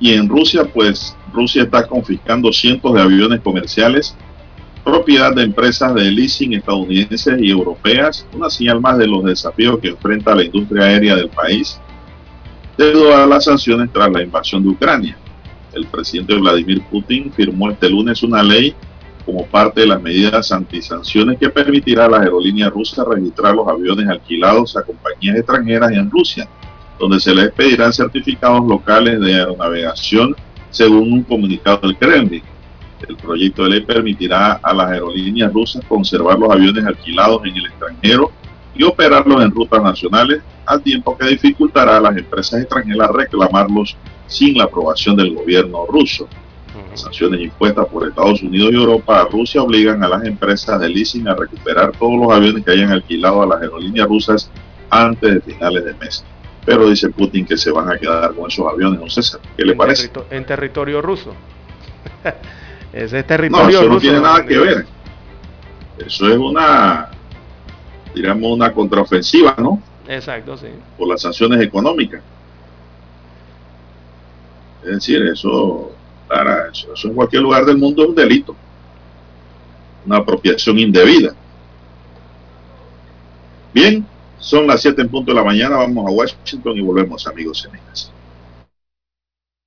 S2: y en Rusia, pues Rusia está confiscando cientos de aviones comerciales, propiedad de empresas de leasing estadounidenses y europeas, una señal más de los desafíos que enfrenta la industria aérea del país debido a las sanciones tras la invasión de Ucrania. El presidente Vladimir Putin firmó este lunes una ley como parte de las medidas antisanciones que permitirá a las aerolíneas rusas registrar los aviones alquilados a compañías extranjeras en Rusia, donde se les pedirán certificados locales de aeronavegación según un comunicado del Kremlin. El proyecto de ley permitirá a las aerolíneas rusas conservar los aviones alquilados en el extranjero y operarlos en rutas nacionales, al tiempo que dificultará a las empresas extranjeras reclamarlos sin la aprobación del gobierno ruso. Las sanciones impuestas por Estados Unidos y Europa a Rusia obligan a las empresas de leasing a recuperar todos los aviones que hayan alquilado a las aerolíneas rusas antes de finales de mes pero dice Putin que se van a quedar con esos aviones, no César. ¿Qué le parece?
S4: en territorio ruso. <laughs> Ese es territorio
S2: no, eso no tiene nada que ver. Eso es una digamos, una contraofensiva, ¿no?
S4: Exacto, sí.
S2: Por las sanciones económicas. Es decir, eso, para, eso, eso en cualquier lugar del mundo es un delito. Una apropiación indebida. Bien, son las 7 en punto de la mañana, vamos a Washington y volvemos amigos y amigas.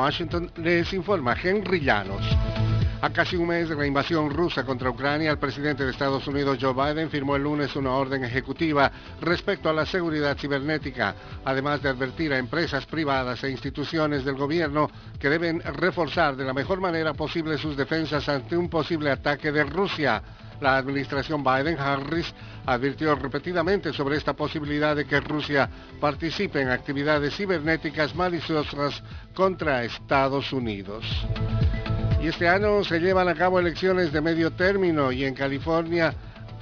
S15: Washington les informa Henry Llanos. A casi un mes de la invasión rusa contra Ucrania, el presidente de Estados Unidos Joe Biden firmó el lunes una orden ejecutiva respecto a la seguridad cibernética, además de advertir a empresas privadas e instituciones del gobierno que deben reforzar de la mejor manera posible sus defensas ante un posible ataque de Rusia. La administración Biden-Harris advirtió repetidamente sobre esta posibilidad de que Rusia participe en actividades cibernéticas maliciosas contra Estados Unidos. Y este año se llevan a cabo elecciones de medio término y en California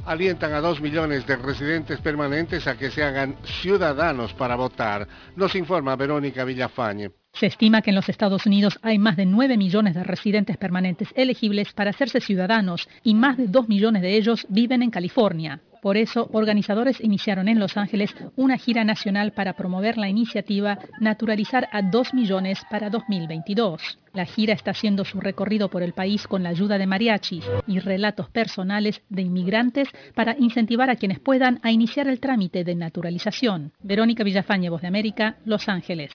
S15: alientan a dos millones de residentes permanentes a que se hagan ciudadanos para votar. Nos informa Verónica Villafañe.
S16: Se estima que en los Estados Unidos hay más de 9 millones de residentes permanentes elegibles para hacerse ciudadanos y más de 2 millones de ellos viven en California. Por eso, organizadores iniciaron en Los Ángeles una gira nacional para promover la iniciativa Naturalizar a 2 millones para 2022. La gira está haciendo su recorrido por el país con la ayuda de mariachis y relatos personales de inmigrantes para incentivar a quienes puedan a iniciar el trámite de naturalización. Verónica Villafañe, Voz de América, Los Ángeles.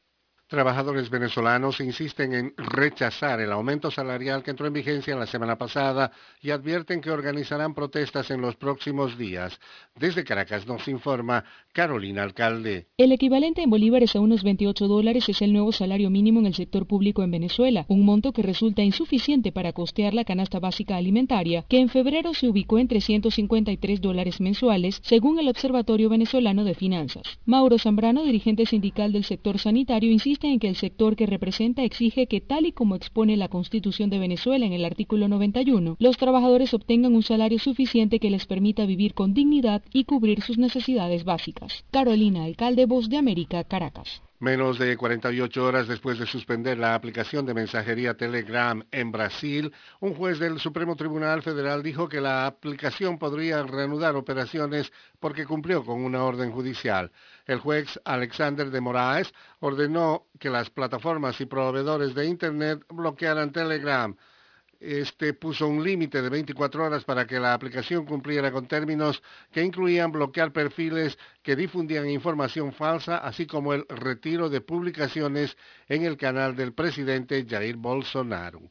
S15: Trabajadores venezolanos insisten en rechazar el aumento salarial que entró en vigencia la semana pasada y advierten que organizarán protestas en los próximos días. Desde Caracas nos informa Carolina Alcalde.
S10: El equivalente en bolívares a unos 28 dólares es el nuevo salario mínimo en el sector público en Venezuela, un monto que resulta insuficiente para costear la canasta básica alimentaria, que en febrero se ubicó en 353 dólares mensuales, según el Observatorio Venezolano de Finanzas. Mauro Zambrano, dirigente sindical del sector sanitario, insiste en que el sector que representa exige que, tal y como expone la Constitución de Venezuela en el artículo 91, los trabajadores obtengan un salario suficiente que les permita vivir con dignidad y cubrir sus necesidades básicas. Carolina, alcalde Voz de América, Caracas.
S15: Menos de 48 horas después de suspender la aplicación de mensajería Telegram en Brasil, un juez del Supremo Tribunal Federal dijo que la aplicación podría reanudar operaciones porque cumplió con una orden judicial. El juez Alexander de Moraes ordenó que las plataformas y proveedores de Internet bloquearan Telegram este puso un límite de 24 horas para que la aplicación cumpliera con términos que incluían bloquear perfiles que difundían información falsa, así como el retiro de publicaciones en el canal del presidente Jair Bolsonaro.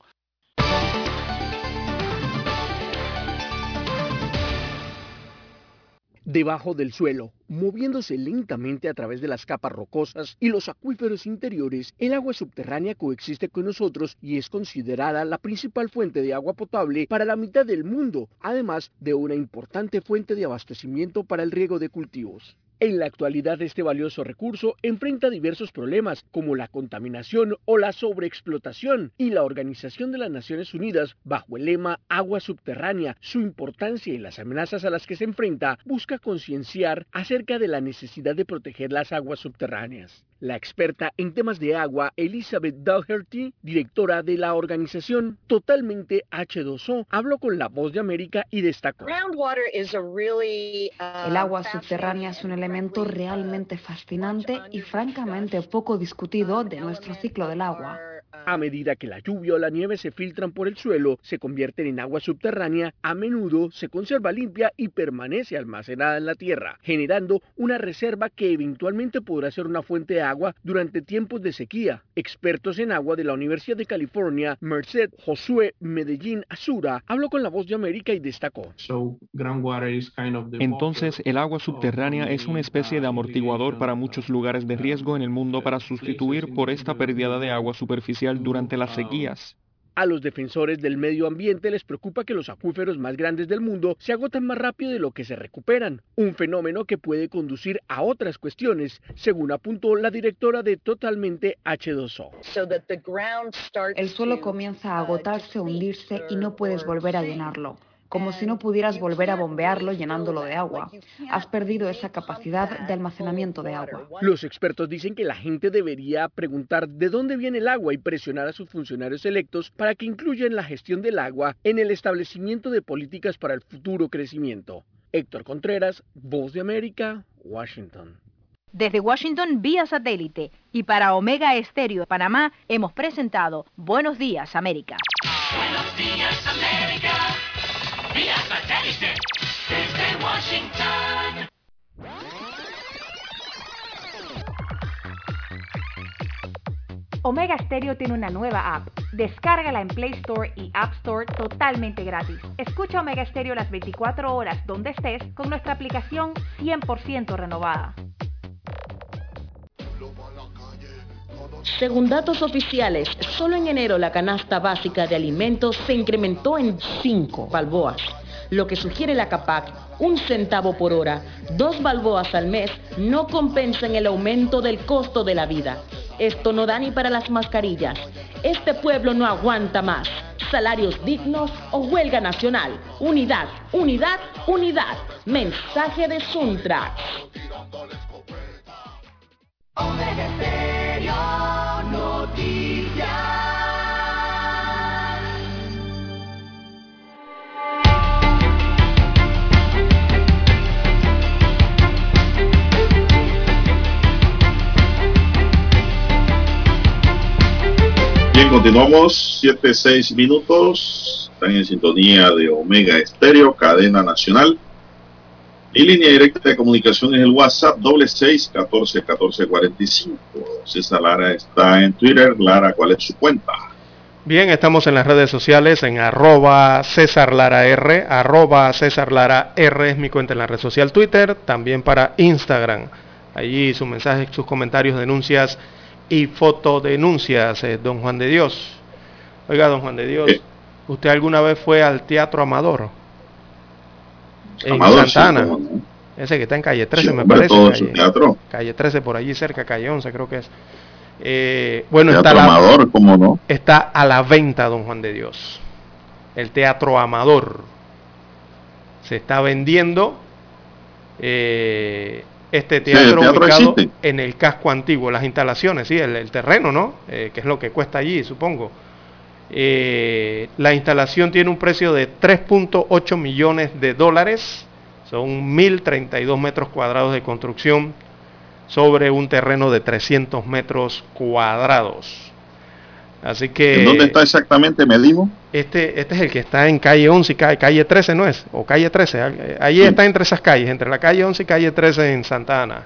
S8: Debajo del suelo, moviéndose lentamente a través de las capas rocosas y los acuíferos interiores, el agua subterránea coexiste con nosotros y es considerada la principal fuente de agua potable para la mitad del mundo, además de una importante fuente de abastecimiento para el riego de cultivos. En la actualidad este valioso recurso enfrenta diversos problemas como la contaminación o la sobreexplotación y la Organización de las Naciones Unidas, bajo el lema Agua Subterránea, su importancia y las amenazas a las que se enfrenta, busca concienciar acerca de la necesidad de proteger las aguas subterráneas. La experta en temas de agua, Elizabeth Dougherty, directora de la organización Totalmente H2O, habló con La Voz de América y destacó.
S17: El agua subterránea es un elemento realmente fascinante y francamente poco discutido de nuestro ciclo del agua.
S8: A medida que la lluvia o la nieve se filtran por el suelo, se convierten en agua subterránea, a menudo se conserva limpia y permanece almacenada en la tierra, generando una reserva que eventualmente podrá ser una fuente de agua durante tiempos de sequía. Expertos en agua de la Universidad de California, Merced Josué Medellín Azura, habló con la voz de América y destacó.
S18: Entonces, el agua subterránea es una especie de amortiguador para muchos lugares de riesgo en el mundo para sustituir por esta pérdida de agua superficial durante las sequías.
S8: A los defensores del medio ambiente les preocupa que los acuíferos más grandes del mundo se agotan más rápido de lo que se recuperan, un fenómeno que puede conducir a otras cuestiones, según apuntó la directora de Totalmente H2O.
S17: El suelo comienza a agotarse, hundirse y no puedes volver a llenarlo como si no pudieras volver a bombearlo llenándolo de agua. Has perdido esa capacidad de almacenamiento de agua.
S8: Los expertos dicen que la gente debería preguntar de dónde viene el agua y presionar a sus funcionarios electos para que incluyan la gestión del agua en el establecimiento de políticas para el futuro crecimiento. Héctor Contreras, Voz de América, Washington.
S5: Desde Washington vía satélite y para Omega Estéreo de Panamá hemos presentado Buenos Días América.
S19: Buenos días, América.
S5: Omega Stereo tiene una nueva app. Descárgala en Play Store y App Store totalmente gratis. Escucha Omega Stereo las 24 horas donde estés con nuestra aplicación 100% renovada.
S7: Según datos oficiales, solo en enero la canasta básica de alimentos se incrementó en 5 balboas, lo que sugiere la CAPAC, un centavo por hora, dos balboas al mes, no compensan el aumento del costo de la vida. Esto no da ni para las mascarillas. Este pueblo no aguanta más. Salarios dignos o huelga nacional. Unidad, unidad, unidad. Mensaje de Suntra.
S19: Omega Stereo Noticias.
S2: Continuamos, 7, 6 minutos. Están en sintonía de Omega Estéreo, cadena nacional. Y línea directa de comunicación es el WhatsApp doble seis catorce catorce cuarenta y cinco. César Lara está en Twitter. Lara, ¿cuál es su cuenta?
S4: Bien, estamos en las redes sociales en arroba César Lara R, arroba César Lara R es mi cuenta en la red social Twitter, también para Instagram. Allí sus mensajes, sus comentarios, denuncias y fotodenuncias, eh, don Juan de Dios. Oiga, don Juan de Dios, ¿usted alguna vez fue al Teatro Amador? En
S2: Amador,
S4: Santana.
S2: no.
S4: Ese que está en calle 13,
S2: Sí,
S4: me parece.
S2: todo
S4: calle,
S2: teatro.
S4: calle 13 por allí cerca, calle 11 creo que es. Eh, bueno, está la-
S2: Amador, ¿cómo no?
S4: está a la venta, don Juan de Dios. El Teatro Amador. Se está vendiendo eh, este teatro,
S2: teatro
S4: ubicado
S2: existe.
S4: en el casco antiguo, las instalaciones, sí, el, el terreno, ¿no? Eh, que es lo que cuesta allí, supongo. Eh, la instalación tiene un precio de 3.8 millones de dólares, son 1.032 metros cuadrados de construcción sobre un terreno de 300 metros cuadrados. Así que
S2: ¿En dónde está exactamente? Me dijo.
S4: Este, este es el que está en calle 11 y calle, calle 13, ¿no es? O calle 13. al- eh, Allí está entre esas calles, entre la calle 11 y calle 13 en Santa Ana.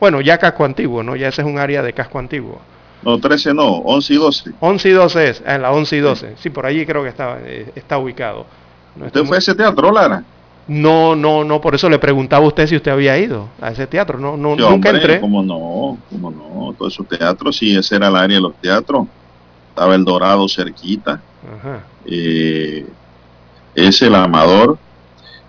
S4: Bueno, ya casco antiguo, ¿no? Ya ese es un área de casco antiguo.
S2: No, 13 no, 11 y 12.
S4: 11 y 12 es, en la 11 y 12. Sí, por allí creo que está, eh, está ubicado. No,
S2: ¿Usted fue a ese teatro, Lara?
S4: no, no, no, por eso le preguntaba a usted si usted había ido a ese teatro. No, no
S2: Sí,
S4: nunca
S2: hombre,
S4: entré.
S2: ¿Cómo no? ¿Cómo no? Todos esos teatros, sí, ese era el área de los teatros. Estaba el Dorado cerquita.
S4: Ajá.
S2: Eh, ese, el Amador,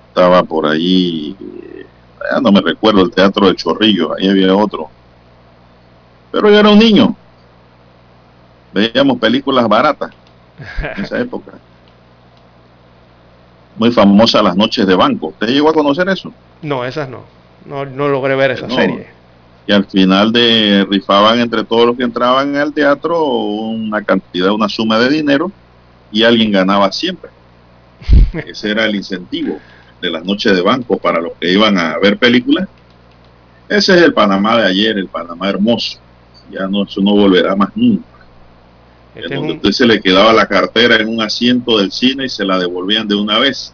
S2: estaba por allí. eh, ya no me recuerdo el teatro del Chorrillo, ahí había otro. Pero yo era un niño. Veíamos películas baratas en esa <laughs> época. Muy famosa las noches de banco. ¿Usted llegó a conocer eso?
S4: No, esas no. No, no logré ver esa
S2: No.
S4: serie.
S2: y al final de rifaban entre todos los que entraban al teatro una cantidad, una suma de dinero y alguien ganaba siempre. <laughs> Ese era el incentivo de las noches de banco para los que iban a ver películas. Ese es el Panamá de ayer, el Panamá hermoso. Ya no, eso no volverá más nunca.
S4: Este
S2: en donde
S4: un-
S2: usted se le quedaba la cartera en un asiento del cine y se la devolvían de una vez.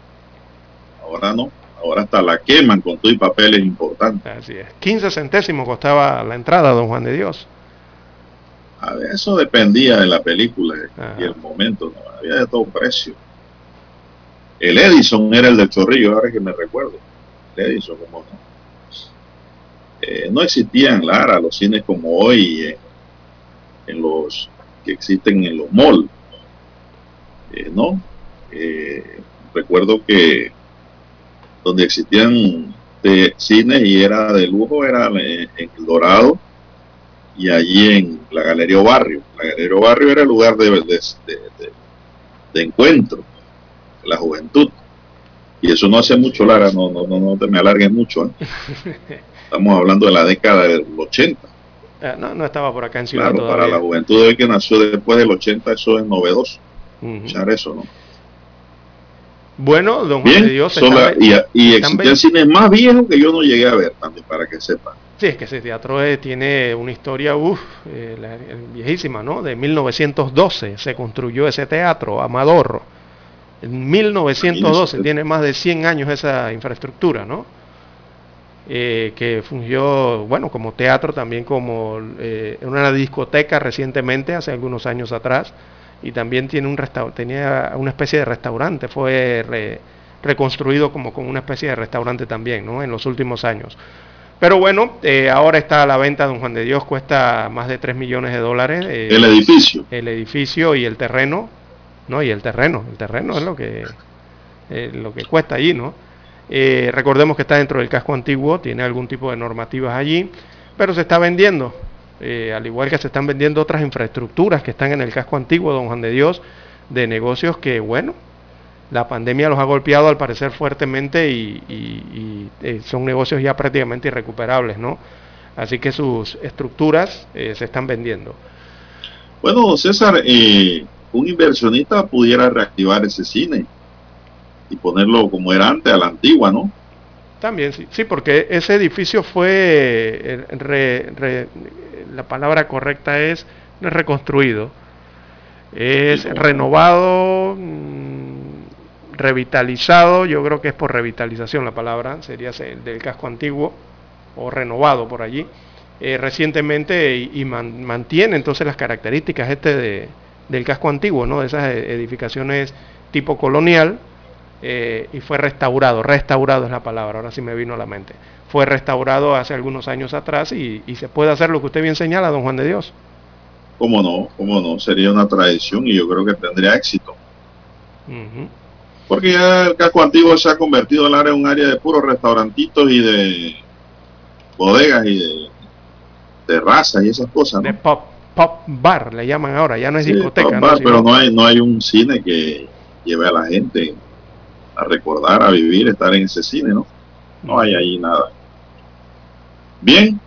S2: Ahora no, ahora hasta la queman con todo y papeles importantes.
S4: Así es. 15 centésimos costaba la entrada, don Juan de Dios.
S2: Ver, eso dependía de la película
S4: Ajá.
S2: y el momento, ¿no? había de todo precio. El Edison era el del chorrillo, ahora que me recuerdo. El Edison, como no. Eh, no existían, Lara, los cines como hoy, eh, en los que existen en los malls. Eh, no, recuerdo que donde existían de cines y era de lujo era en El Dorado y allí en la Galería Barrio. La Galería Barrio era el lugar de, de, de, de encuentro de la juventud. Y eso no hace mucho, Lara, no, no, no, no te me alargues mucho. ¿eh? <laughs> Estamos hablando de la década del 80.
S4: Eh, no, no estaba por acá en Ciudad
S2: Claro, para la juventud de hoy que nació después del 80, eso es novedoso. Escuchar eso, ¿no?
S4: Bueno, don Juan
S2: Bien,
S4: de Dios.
S2: son
S4: está-
S2: la- y, y existían cines más viejos que yo no llegué a ver también, para que sepan.
S4: Sí, es que ese teatro eh, tiene una historia uf, eh, la- eh, viejísima, ¿no? De 1912 se construyó ese teatro, Amador. En 1912 tiene más de 100 años esa infraestructura, ¿no? Eh, que fungió, bueno, como teatro, también como una discoteca recientemente, hace algunos años atrás, y también tiene un tenía una especie de restaurante, fue re- reconstruido como, como una especie de restaurante también, ¿no? En los últimos años. Pero bueno, eh, ahora está a la venta, don Juan de Dios, cuesta más de 3 millones de dólares. eh,
S2: El edificio.
S4: El edificio y el terreno, ¿no? Y el terreno, el terreno es lo que, eh, lo que cuesta allí, ¿no? Eh, recordemos que está dentro del casco antiguo, tiene algún tipo de normativas allí, pero se está vendiendo, al igual que se están vendiendo otras infraestructuras que están en el casco antiguo, don Juan de Dios, de negocios que, bueno, la pandemia los ha golpeado al parecer fuertemente y, y- y, eh, son negocios ya prácticamente irrecuperables, ¿no? Así que sus estructuras eh, se están vendiendo.
S2: Bueno, César, eh, un inversionista pudiera reactivar ese cine y ponerlo como era antes, a la antigua, ¿no?
S4: También, sí, sí, porque ese edificio fue, re- re- la palabra correcta es no es reconstruido, es renovado, revitalizado, yo creo que es por revitalización la palabra, sería se- del casco antiguo o renovado por allí, eh, recientemente y, y man- mantiene entonces las características este de, del casco antiguo, ¿no? de esas e- edificaciones tipo colonial, eh, y fue restaurado, restaurado es la palabra, ahora sí me vino a la mente. Fue restaurado hace algunos años atrás y, y se puede hacer lo que usted bien señala, don Juan de Dios.
S2: ¿Cómo no? ¿Cómo no? Sería una tradición y yo creo que tendría éxito. Porque ya el casco antiguo se ha convertido el área en un área de puros restaurantitos y de bodegas y de terrazas y esas cosas, ¿no?
S4: De pop, pop bar le llaman ahora, ya no es
S2: Sí,
S4: discoteca,
S2: pop bar, pero no hay, no hay un cine que lleve a la gente a recordar, a vivir, estar en ese cine, ¿no? No hay ahí nada. Bien,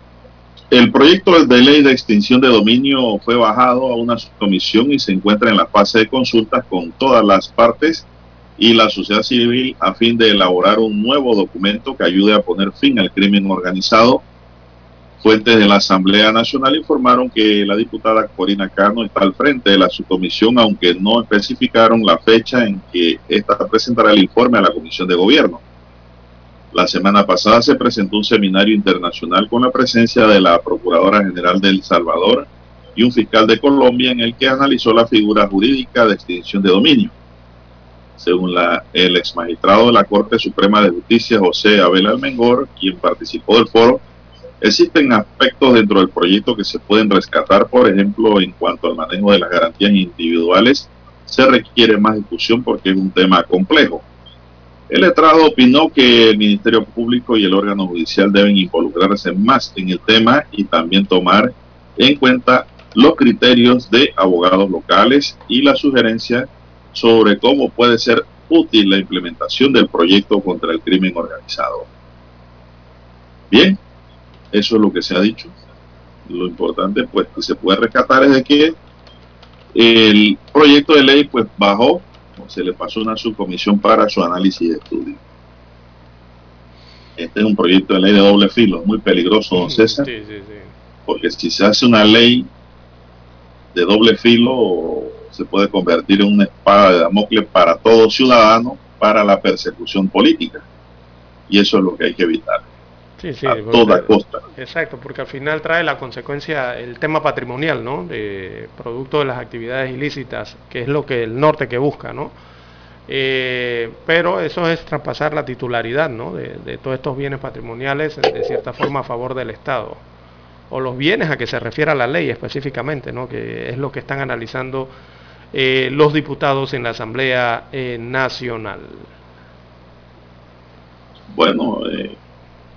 S2: el proyecto de ley de extinción de dominio fue bajado a una subcomisión y se encuentra en la fase de consultas con todas las partes y la sociedad civil a fin de elaborar un nuevo documento que ayude a poner fin al crimen organizado. Fuentes de la Asamblea Nacional informaron que la diputada Corina Cano está al frente de la subcomisión, aunque no especificaron la fecha en que ésta presentará el informe a la Comisión de Gobierno. La semana pasada se presentó un seminario internacional con la presencia de la Procuradora General de El Salvador y un fiscal de Colombia en el que analizó la figura jurídica de extinción de dominio. Según el ex magistrado de la Corte Suprema de Justicia, José Abel Almengor, quien participó del foro, existen aspectos dentro del proyecto que se pueden rescatar, por ejemplo, en cuanto al manejo de las garantías individuales, se requiere más discusión porque es un tema complejo. El letrado opinó que el Ministerio Público y el órgano judicial deben involucrarse más en el tema y también tomar en cuenta los criterios de abogados locales y la sugerencia sobre cómo puede ser útil la implementación del proyecto contra el crimen organizado. Bien, eso es lo que se ha dicho. Lo importante, pues, que se puede rescatar es de que el proyecto de ley, pues, bajó se le pasó una subcomisión para su análisis y estudio. Este es un proyecto de ley de doble filo, muy peligroso, don César,
S4: Sí, sí, sí.
S2: porque si se hace una ley de doble filo, se puede convertir en una espada de Damocles para todo ciudadano para la persecución política. Y eso es lo que hay que evitar,
S4: Sí, sí,
S2: a
S4: porque-
S2: toda costa.
S4: Exacto, porque al final trae la consecuencia el tema patrimonial, ¿no? De producto de las actividades ilícitas, que es lo que el norte que busca, ¿no? Eh, pero eso es traspasar la titularidad, ¿no? De, de todos estos bienes patrimoniales, de cierta forma a favor del Estado. O los bienes a que se refiere a la ley específicamente, ¿no? Que es lo que están analizando eh, los diputados en la Asamblea eh, Nacional.
S2: Bueno, eh,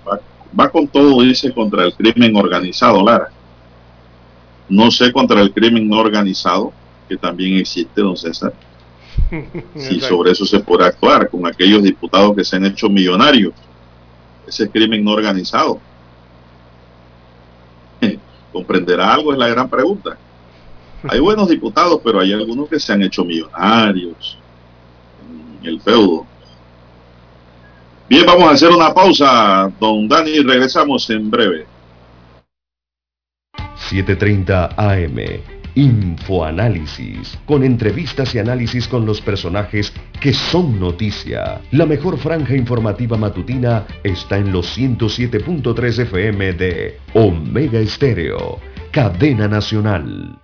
S2: va, va con todo, dice, contra el crimen organizado, Lara. No sé contra el crimen no organizado, que también existe, don César. <laughs> Si sobre eso se puede actuar con aquellos diputados que se han hecho millonarios. Ese crimen no organizado. <laughs> ¿Comprenderá algo? Es la gran pregunta. Hay buenos diputados, pero hay algunos que se han hecho millonarios el feudo. Bien, vamos a hacer una pausa, don Dani, regresamos en breve.
S3: 7.30 AM. Infoanálisis. Con entrevistas y análisis con los personajes que son noticia. La mejor franja informativa matutina está en los 107.3 FM de Omega Estéreo. Cadena Nacional.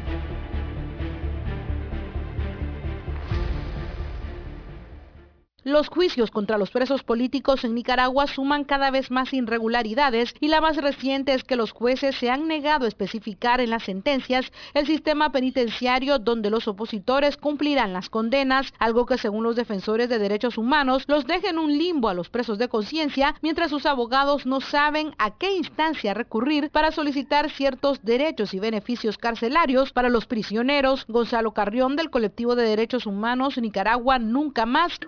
S20: Los juicios contra los presos políticos en Nicaragua suman cada vez más irregularidades y la más reciente es que los jueces se han negado a especificar en las sentencias el sistema penitenciario donde los opositores cumplirán las condenas, algo que según los defensores de derechos humanos los deja en un limbo a los presos de conciencia, mientras sus abogados no saben a qué instancia recurrir para solicitar ciertos derechos y beneficios carcelarios para los prisioneros. Gonzalo Carrión del colectivo de derechos humanos Nicaragua Nunca Más.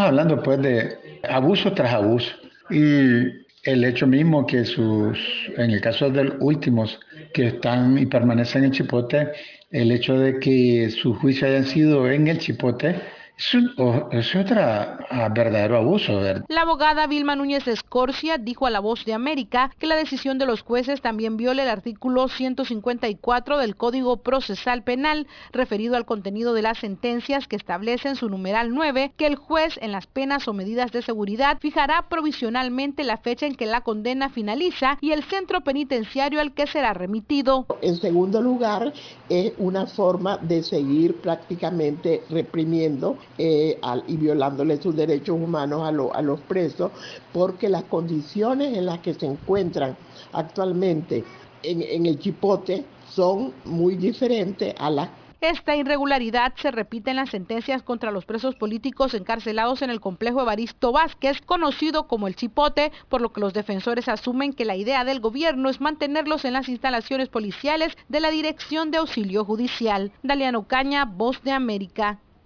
S21: Hablando pues de abuso tras abuso. Y el hecho mismo que sus, en el caso de los últimos que están y permanecen en Chipote, el hecho de que su juicio hayan sido en el Chipote, es, un, o- es otra ah, verdadero abuso. ¿verdad?
S20: La abogada Vilma Núñez Escorcia dijo a La Voz de América que la decisión de los jueces también viola el artículo 154 del Código Procesal Penal referido al contenido de las sentencias que establece en su numeral 9 que el juez en las penas o medidas de seguridad fijará provisionalmente la fecha en que la condena finaliza y el centro penitenciario al que será remitido.
S22: En segundo lugar, es una forma de seguir prácticamente reprimiendo eh, y violándole sus derechos humanos a, lo- a los presos, porque las condiciones en las que se encuentran actualmente en, en el chipote son muy diferentes a las
S20: Esta irregularidad se repite en las sentencias contra los presos políticos encarcelados en el complejo Evaristo Vázquez, conocido como el Chipote, por lo que los defensores asumen que la idea del gobierno es mantenerlos en las instalaciones policiales de la Dirección de Auxilio Judicial. Daliano Caña, Voz de América,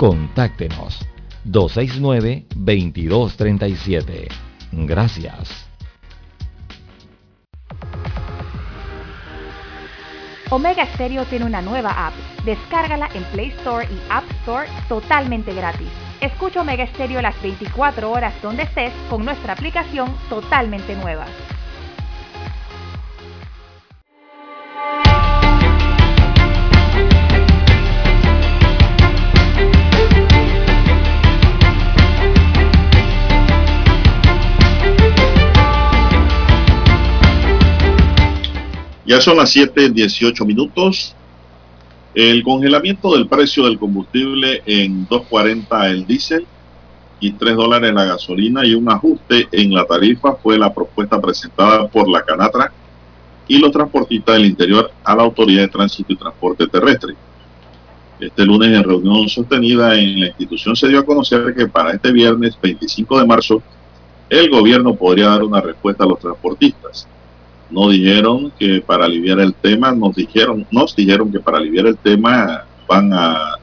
S1: Contáctenos 269-2237. Gracias.
S5: Omega Stereo tiene una nueva app. Descárgala en Play Store y App Store totalmente gratis. Escucha Omega Stereo las 24 horas donde estés con nuestra aplicación totalmente nueva.
S2: Ya son las 7:18 minutos. El congelamiento del precio del combustible en 2.40 el diésel y 3 dólares la gasolina y un ajuste en la tarifa fue la propuesta presentada por la Canatra y los transportistas del interior a la Autoridad de Tránsito y Transporte Terrestre. Este lunes en reunión sostenida en la institución se dio a conocer que para este viernes 25 de marzo el gobierno podría dar una respuesta a los transportistas. No dijeron que para aliviar el tema, nos dijeron, nos dijeron que para aliviar el tema van a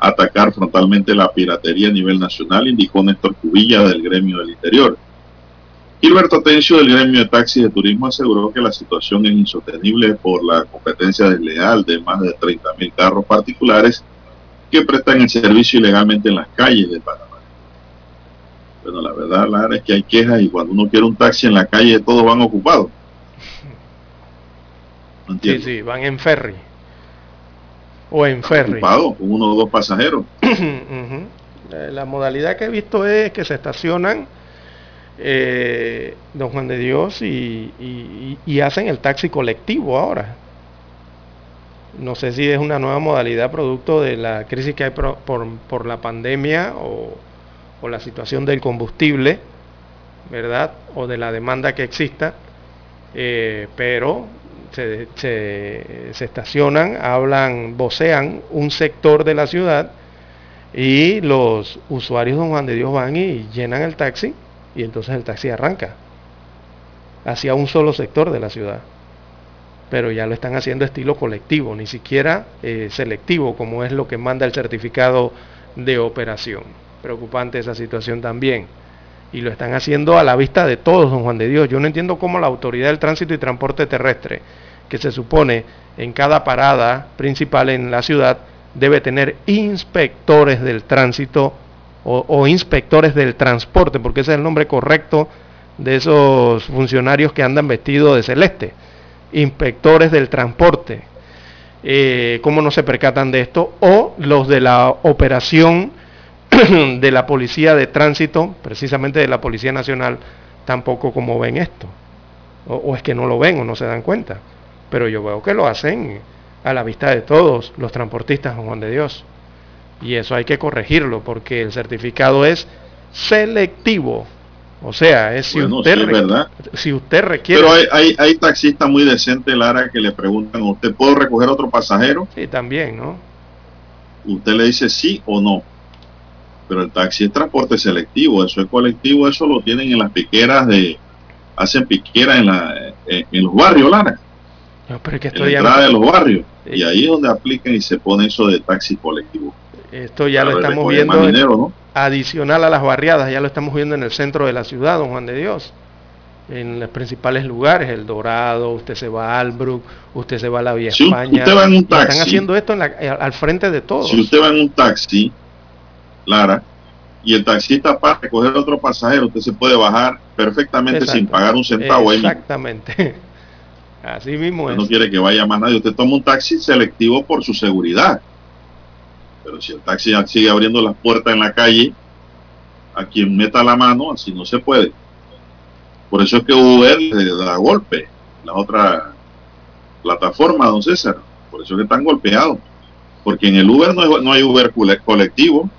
S2: atacar frontalmente la piratería a nivel nacional, indicó Néstor Cubilla del gremio del interior. Gilberto Atencio del gremio de taxis de turismo aseguró que la situación es insostenible por la competencia desleal de más de 30 mil carros particulares que prestan el servicio ilegalmente en las calles de Panamá. Bueno, la verdad, Lara, es que hay quejas y cuando uno quiere un taxi en la calle todos van ocupados.
S4: Sí,
S2: No entiendo.
S4: sí, van en ferry. O en ferry.
S2: Ocupados, con uno o dos pasajeros. <clears throat>
S4: La modalidad que he visto es que se estacionan eh, Don Juan de Dios y, y- y hacen el taxi colectivo ahora. No sé si es una nueva modalidad producto de la crisis que hay por, por la pandemia o, o la situación del combustible, ¿verdad? O de la demanda que exista. Eh, pero se, se- estacionan, hablan, vocean un sector de la ciudad y los usuarios de Don Juan de Dios van y llenan el taxi y entonces el taxi arranca hacia un solo sector de la ciudad. Pero ya lo están haciendo estilo colectivo, ni siquiera eh, selectivo, como es lo que manda el certificado de operación. Preocupante esa situación también. Y lo están haciendo a la vista de todos, don Juan de Dios. Yo no entiendo cómo la Autoridad del Tránsito y Transporte Terrestre, que se supone en cada parada principal en la ciudad, debe tener inspectores del tránsito o, inspectores del transporte, porque ese es el nombre correcto de esos funcionarios que andan vestidos de celeste, inspectores del transporte. Eh, ¿Cómo no se percatan de esto? O los de la operación <clears throat> de la Policía de Tránsito, precisamente de la Policía Nacional, tampoco como ven esto. O, o es que no lo ven o no se dan cuenta. Pero yo veo que lo hacen a la vista de todos los transportistas, Juan de Dios. Y eso hay que corregirlo porque el certificado es selectivo. O sea, es si,
S2: Bueno,
S4: usted,
S2: sí, verdad.
S4: si usted requiere...
S2: Pero hay, hay, hay taxistas muy decentes, Lara, que le preguntan, ¿usted puede recoger otro pasajero?
S4: Sí, también, ¿no?
S2: Usted le dice sí o no. Pero el taxi es transporte selectivo, eso es colectivo, eso lo tienen en las piqueras de... Hacen piqueras en, la, en, en los barrios, Lara,
S4: No, pero es que
S2: en
S4: esto
S2: la entrada de los barrios. Y ahí es donde aplican y se pone eso de taxi colectivo.
S4: esto ya lo estamos viendo en-
S2: dinero, ¿no?
S4: adicional a las barriadas, ya lo estamos viendo en el centro de la ciudad, don Juan de Dios. En los principales lugares, El Dorado, usted se va a Albrook, usted se va a la Vía
S2: Si
S4: España.
S2: usted va en un
S4: y están
S2: taxi-
S4: haciendo esto en la- al frente de todos.
S2: Si usted va en un taxi, Lara, y el taxista para recoger otro pasajero, usted se puede bajar perfectamente
S4: Exacto.
S2: sin pagar un centavo ahí mismo.
S4: Exactamente. <laughs> Así mismo
S2: Usted
S4: es.
S2: no quiere que vaya más nadie. Usted toma un taxi selectivo por su seguridad. Pero si el taxi sigue abriendo las puertas en la calle, a quien meta la mano, así no se puede. Por eso es que Uber le da golpe. La otra plataforma, don César. Por eso es que están golpeados. Porque en el Uber no hay, no hay Uber cole- colectivo,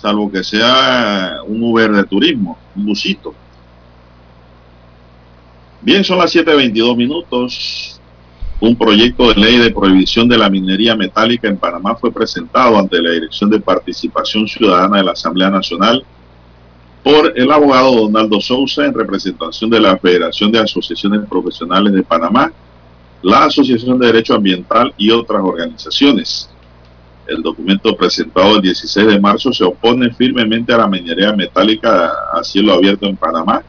S2: salvo que sea un Uber de turismo, un busito. Bien, son las 7.22 minutos. Un proyecto de ley de prohibición de la minería metálica en Panamá fue presentado ante la Dirección de Participación Ciudadana de la Asamblea Nacional por el abogado Donaldo Sousa en representación de la Federación de Asociaciones Profesionales de Panamá, la Asociación de Derecho Ambiental y otras organizaciones. El documento presentado el 16 de marzo se opone firmemente a la minería metálica a cielo abierto en Panamá.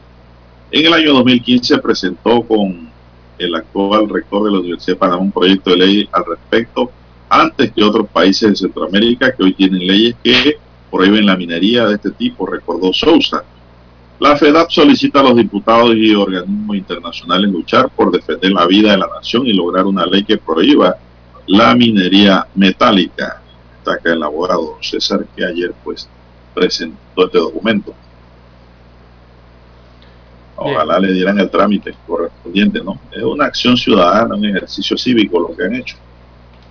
S2: En el año 2015 presentó con el actual rector de la Universidad de Panamá un proyecto de ley al respecto, antes que otros países de Centroamérica que hoy tienen leyes que prohíben la minería de este tipo, recordó Sousa. La FEDAP solicita a los diputados y organismos internacionales luchar por defender la vida de la nación y lograr una ley que prohíba la minería metálica. Destaca el abogado César que ayer pues presentó este documento. Ojalá le dieran el trámite correspondiente, ¿no? Es una acción ciudadana, un ejercicio cívico lo que han hecho.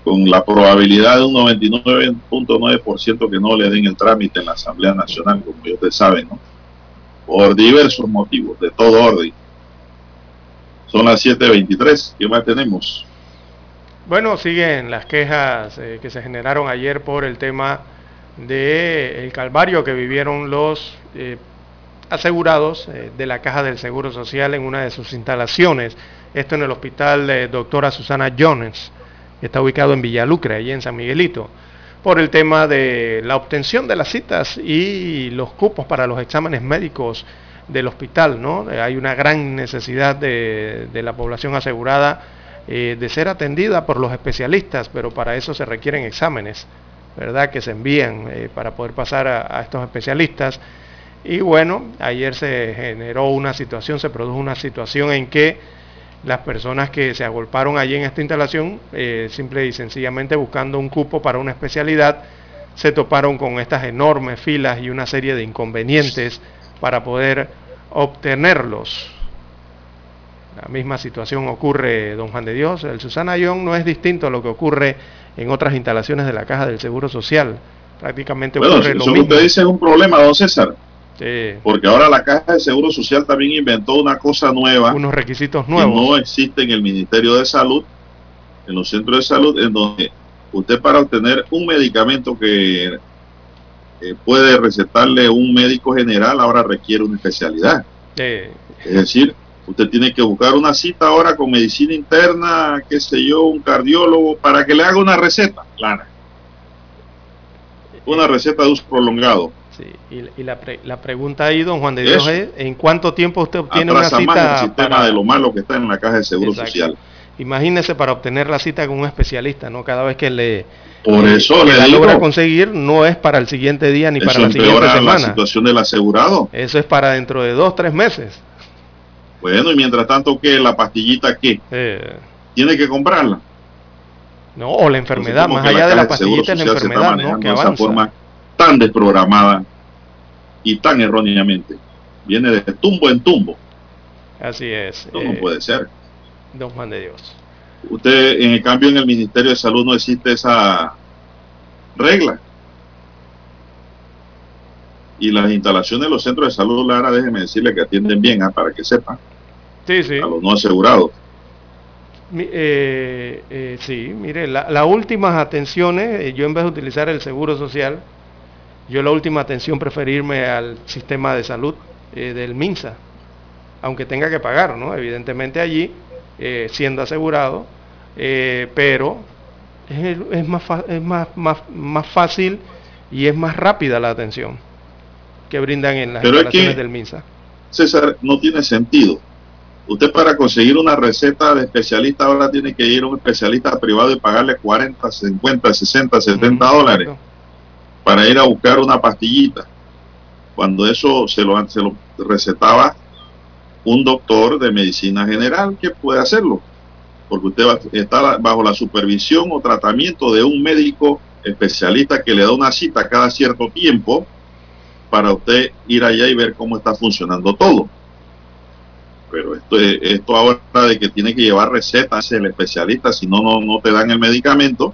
S2: Con la probabilidad de un 99.9% que no le den el trámite en la Asamblea Nacional, como ya ustedes saben, ¿no? Por diversos motivos, de todo orden. Son las 7.23. ¿Qué más tenemos?
S4: Bueno, siguen las quejas eh, que se generaron ayer por el tema del el calvario que vivieron los eh, asegurados eh, de la Caja del Seguro Social en una de sus instalaciones. Esto en el hospital de doctora Susana Jones, que está ubicado en Villalucre, allí en San Miguelito, por el tema de la obtención de las citas y los cupos para los exámenes médicos del hospital, ¿no? Hay una gran necesidad de, de la población asegurada eh, de ser atendida por los especialistas, pero para eso se requieren exámenes ¿verdad? Que se envían eh, para poder pasar a, estos especialistas. Y bueno, ayer se generó una situación, se produjo una situación en que las personas que se agolparon allí en esta instalación, eh, simple y sencillamente buscando un cupo para una especialidad, se toparon con estas enormes filas y una serie de inconvenientes para poder obtenerlos. La misma situación ocurre, don Juan de Dios, el Susana Young no es distinto a lo que ocurre en otras instalaciones de la Caja del Seguro Social. Prácticamente
S2: Bueno,
S4: ocurre lo
S2: que
S4: mismo.
S2: usted dice es un problema, don César.
S4: Sí,
S2: Porque ahora la Caja de Seguro Social también inventó una cosa nueva
S4: unos requisitos
S2: que
S4: nuevos.
S2: no existe en el Ministerio de Salud, en los centros de salud, en donde usted para obtener un medicamento que eh, puede recetarle un médico general, ahora requiere una especialidad.
S4: Sí,
S2: Es decir, usted tiene que buscar una cita ahora con medicina interna, qué sé yo, un cardiólogo, para que le haga una receta clara. Una receta de uso prolongado.
S4: sí. Y, y la, pre- la pregunta ahí, don Juan de Dios,
S2: Eso.
S4: es ¿en cuánto tiempo usted obtiene una
S2: Atrasa más el
S4: cita?
S2: sistema
S4: para-
S2: de lo malo que está en la caja de seguro
S4: Exacto.
S2: social.
S4: Imagínese para obtener la cita con un especialista, ¿no? Cada vez que le,
S2: Por eso
S4: que
S2: le
S4: la
S2: digo,
S4: logra conseguir, no es para el siguiente día ni para la siguiente
S2: empeora la
S4: semana.
S2: situación del asegurado.
S4: Eso es para dentro de dos, tres meses.
S2: Bueno, y mientras tanto, ¿qué? ¿La pastillita qué?
S4: Eh,
S2: Tiene que comprarla.
S4: no, o la enfermedad,
S2: Entonces,
S4: más allá de la pastillita la
S2: Social se está
S4: enfermedad, ¿no? Que
S2: de esa forma tan desprogramada y tan erróneamente. Viene de tumbo en tumbo.
S4: Así es.
S2: No,
S4: eh,
S2: no puede ser.
S4: Don Juan de Dios.
S2: Usted, en el cambio, en el Ministerio de Salud no existe esa regla. Y las instalaciones de los centros de salud, Lara, déjeme decirle que atienden bien, ah, para que sepan,
S4: Sí, sí.
S2: a los no asegurados.
S4: Eh, eh, sí, mire, la- las últimas atenciones, eh, yo en vez de utilizar el seguro social, yo la última atención preferí irme al sistema de salud eh, del MINSA, aunque tenga que pagar, ¿no? Evidentemente allí, siendo asegurado, pero es, es más, es más, más, más fácil y es más rápida la atención que brindan en las instalaciones del MINSA.
S2: César, no tiene sentido. Usted para conseguir una receta de especialista ahora tiene que ir a un especialista privado y pagarle 40, 50, 60, 70 dólares para ir a buscar una pastillita. Cuando eso se lo, se lo recetaba un doctor de medicina general que puede hacerlo. Porque usted va, está bajo la supervisión o tratamiento de un médico especialista que le da una cita cada cierto tiempo para usted ir allá y ver cómo está funcionando todo. Pero esto, es- esto ahora de que tiene que llevar recetas el especialista, si no, no, no te dan el medicamento,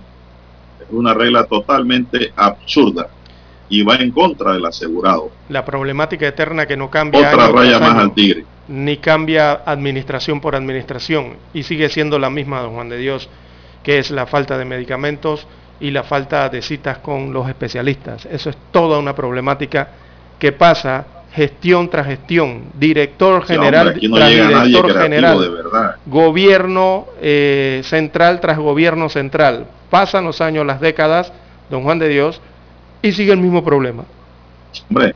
S2: es una regla totalmente absurda y va en contra del asegurado.
S4: La problemática eterna que no cambia.
S2: Otra raya más
S4: año.
S2: al tigre.
S4: ni cambia administración por administración y sigue siendo la misma, don Juan de Dios, que es la falta de medicamentos y la falta de citas con los especialistas. Eso es toda una problemática que pasa gestión tras gestión, director
S2: Sí,
S4: general
S2: hombre, aquí no
S4: tras director
S2: creativo
S4: general,
S2: de verdad.
S4: gobierno eh, central tras gobierno central. Pasan los años, las décadas, don Juan de Dios, y sigue el mismo problema.
S2: Hombre,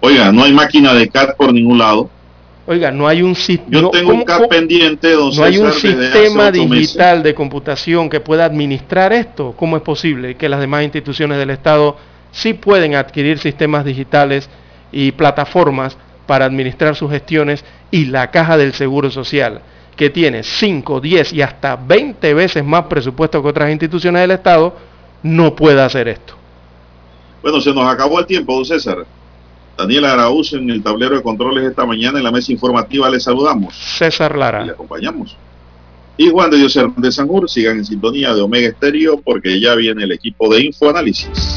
S2: oiga, no hay máquina de CAT por ningún lado.
S4: Oiga, no hay un sistema.
S2: Yo tengo un CAT pendiente, don
S4: No hay un sistema
S2: meses.
S4: digital de computación que pueda administrar esto. ¿Cómo es posible que las demás instituciones del Estado sí pueden adquirir sistemas digitales y plataformas para administrar sus gestiones y la caja del Seguro Social, que tiene 5, 10 y hasta 20 veces más presupuesto que otras instituciones del Estado, no pueda hacer esto?
S2: Bueno, se nos acabó el tiempo, don César. Daniela Araúz en el tablero de controles esta mañana en la mesa informativa le saludamos.
S4: César Lara.
S2: Y le acompañamos. Y Juan de Dios Hernández Sanjur, sigan en sintonía de Omega Estéreo porque ya viene el equipo de Infoanálisis.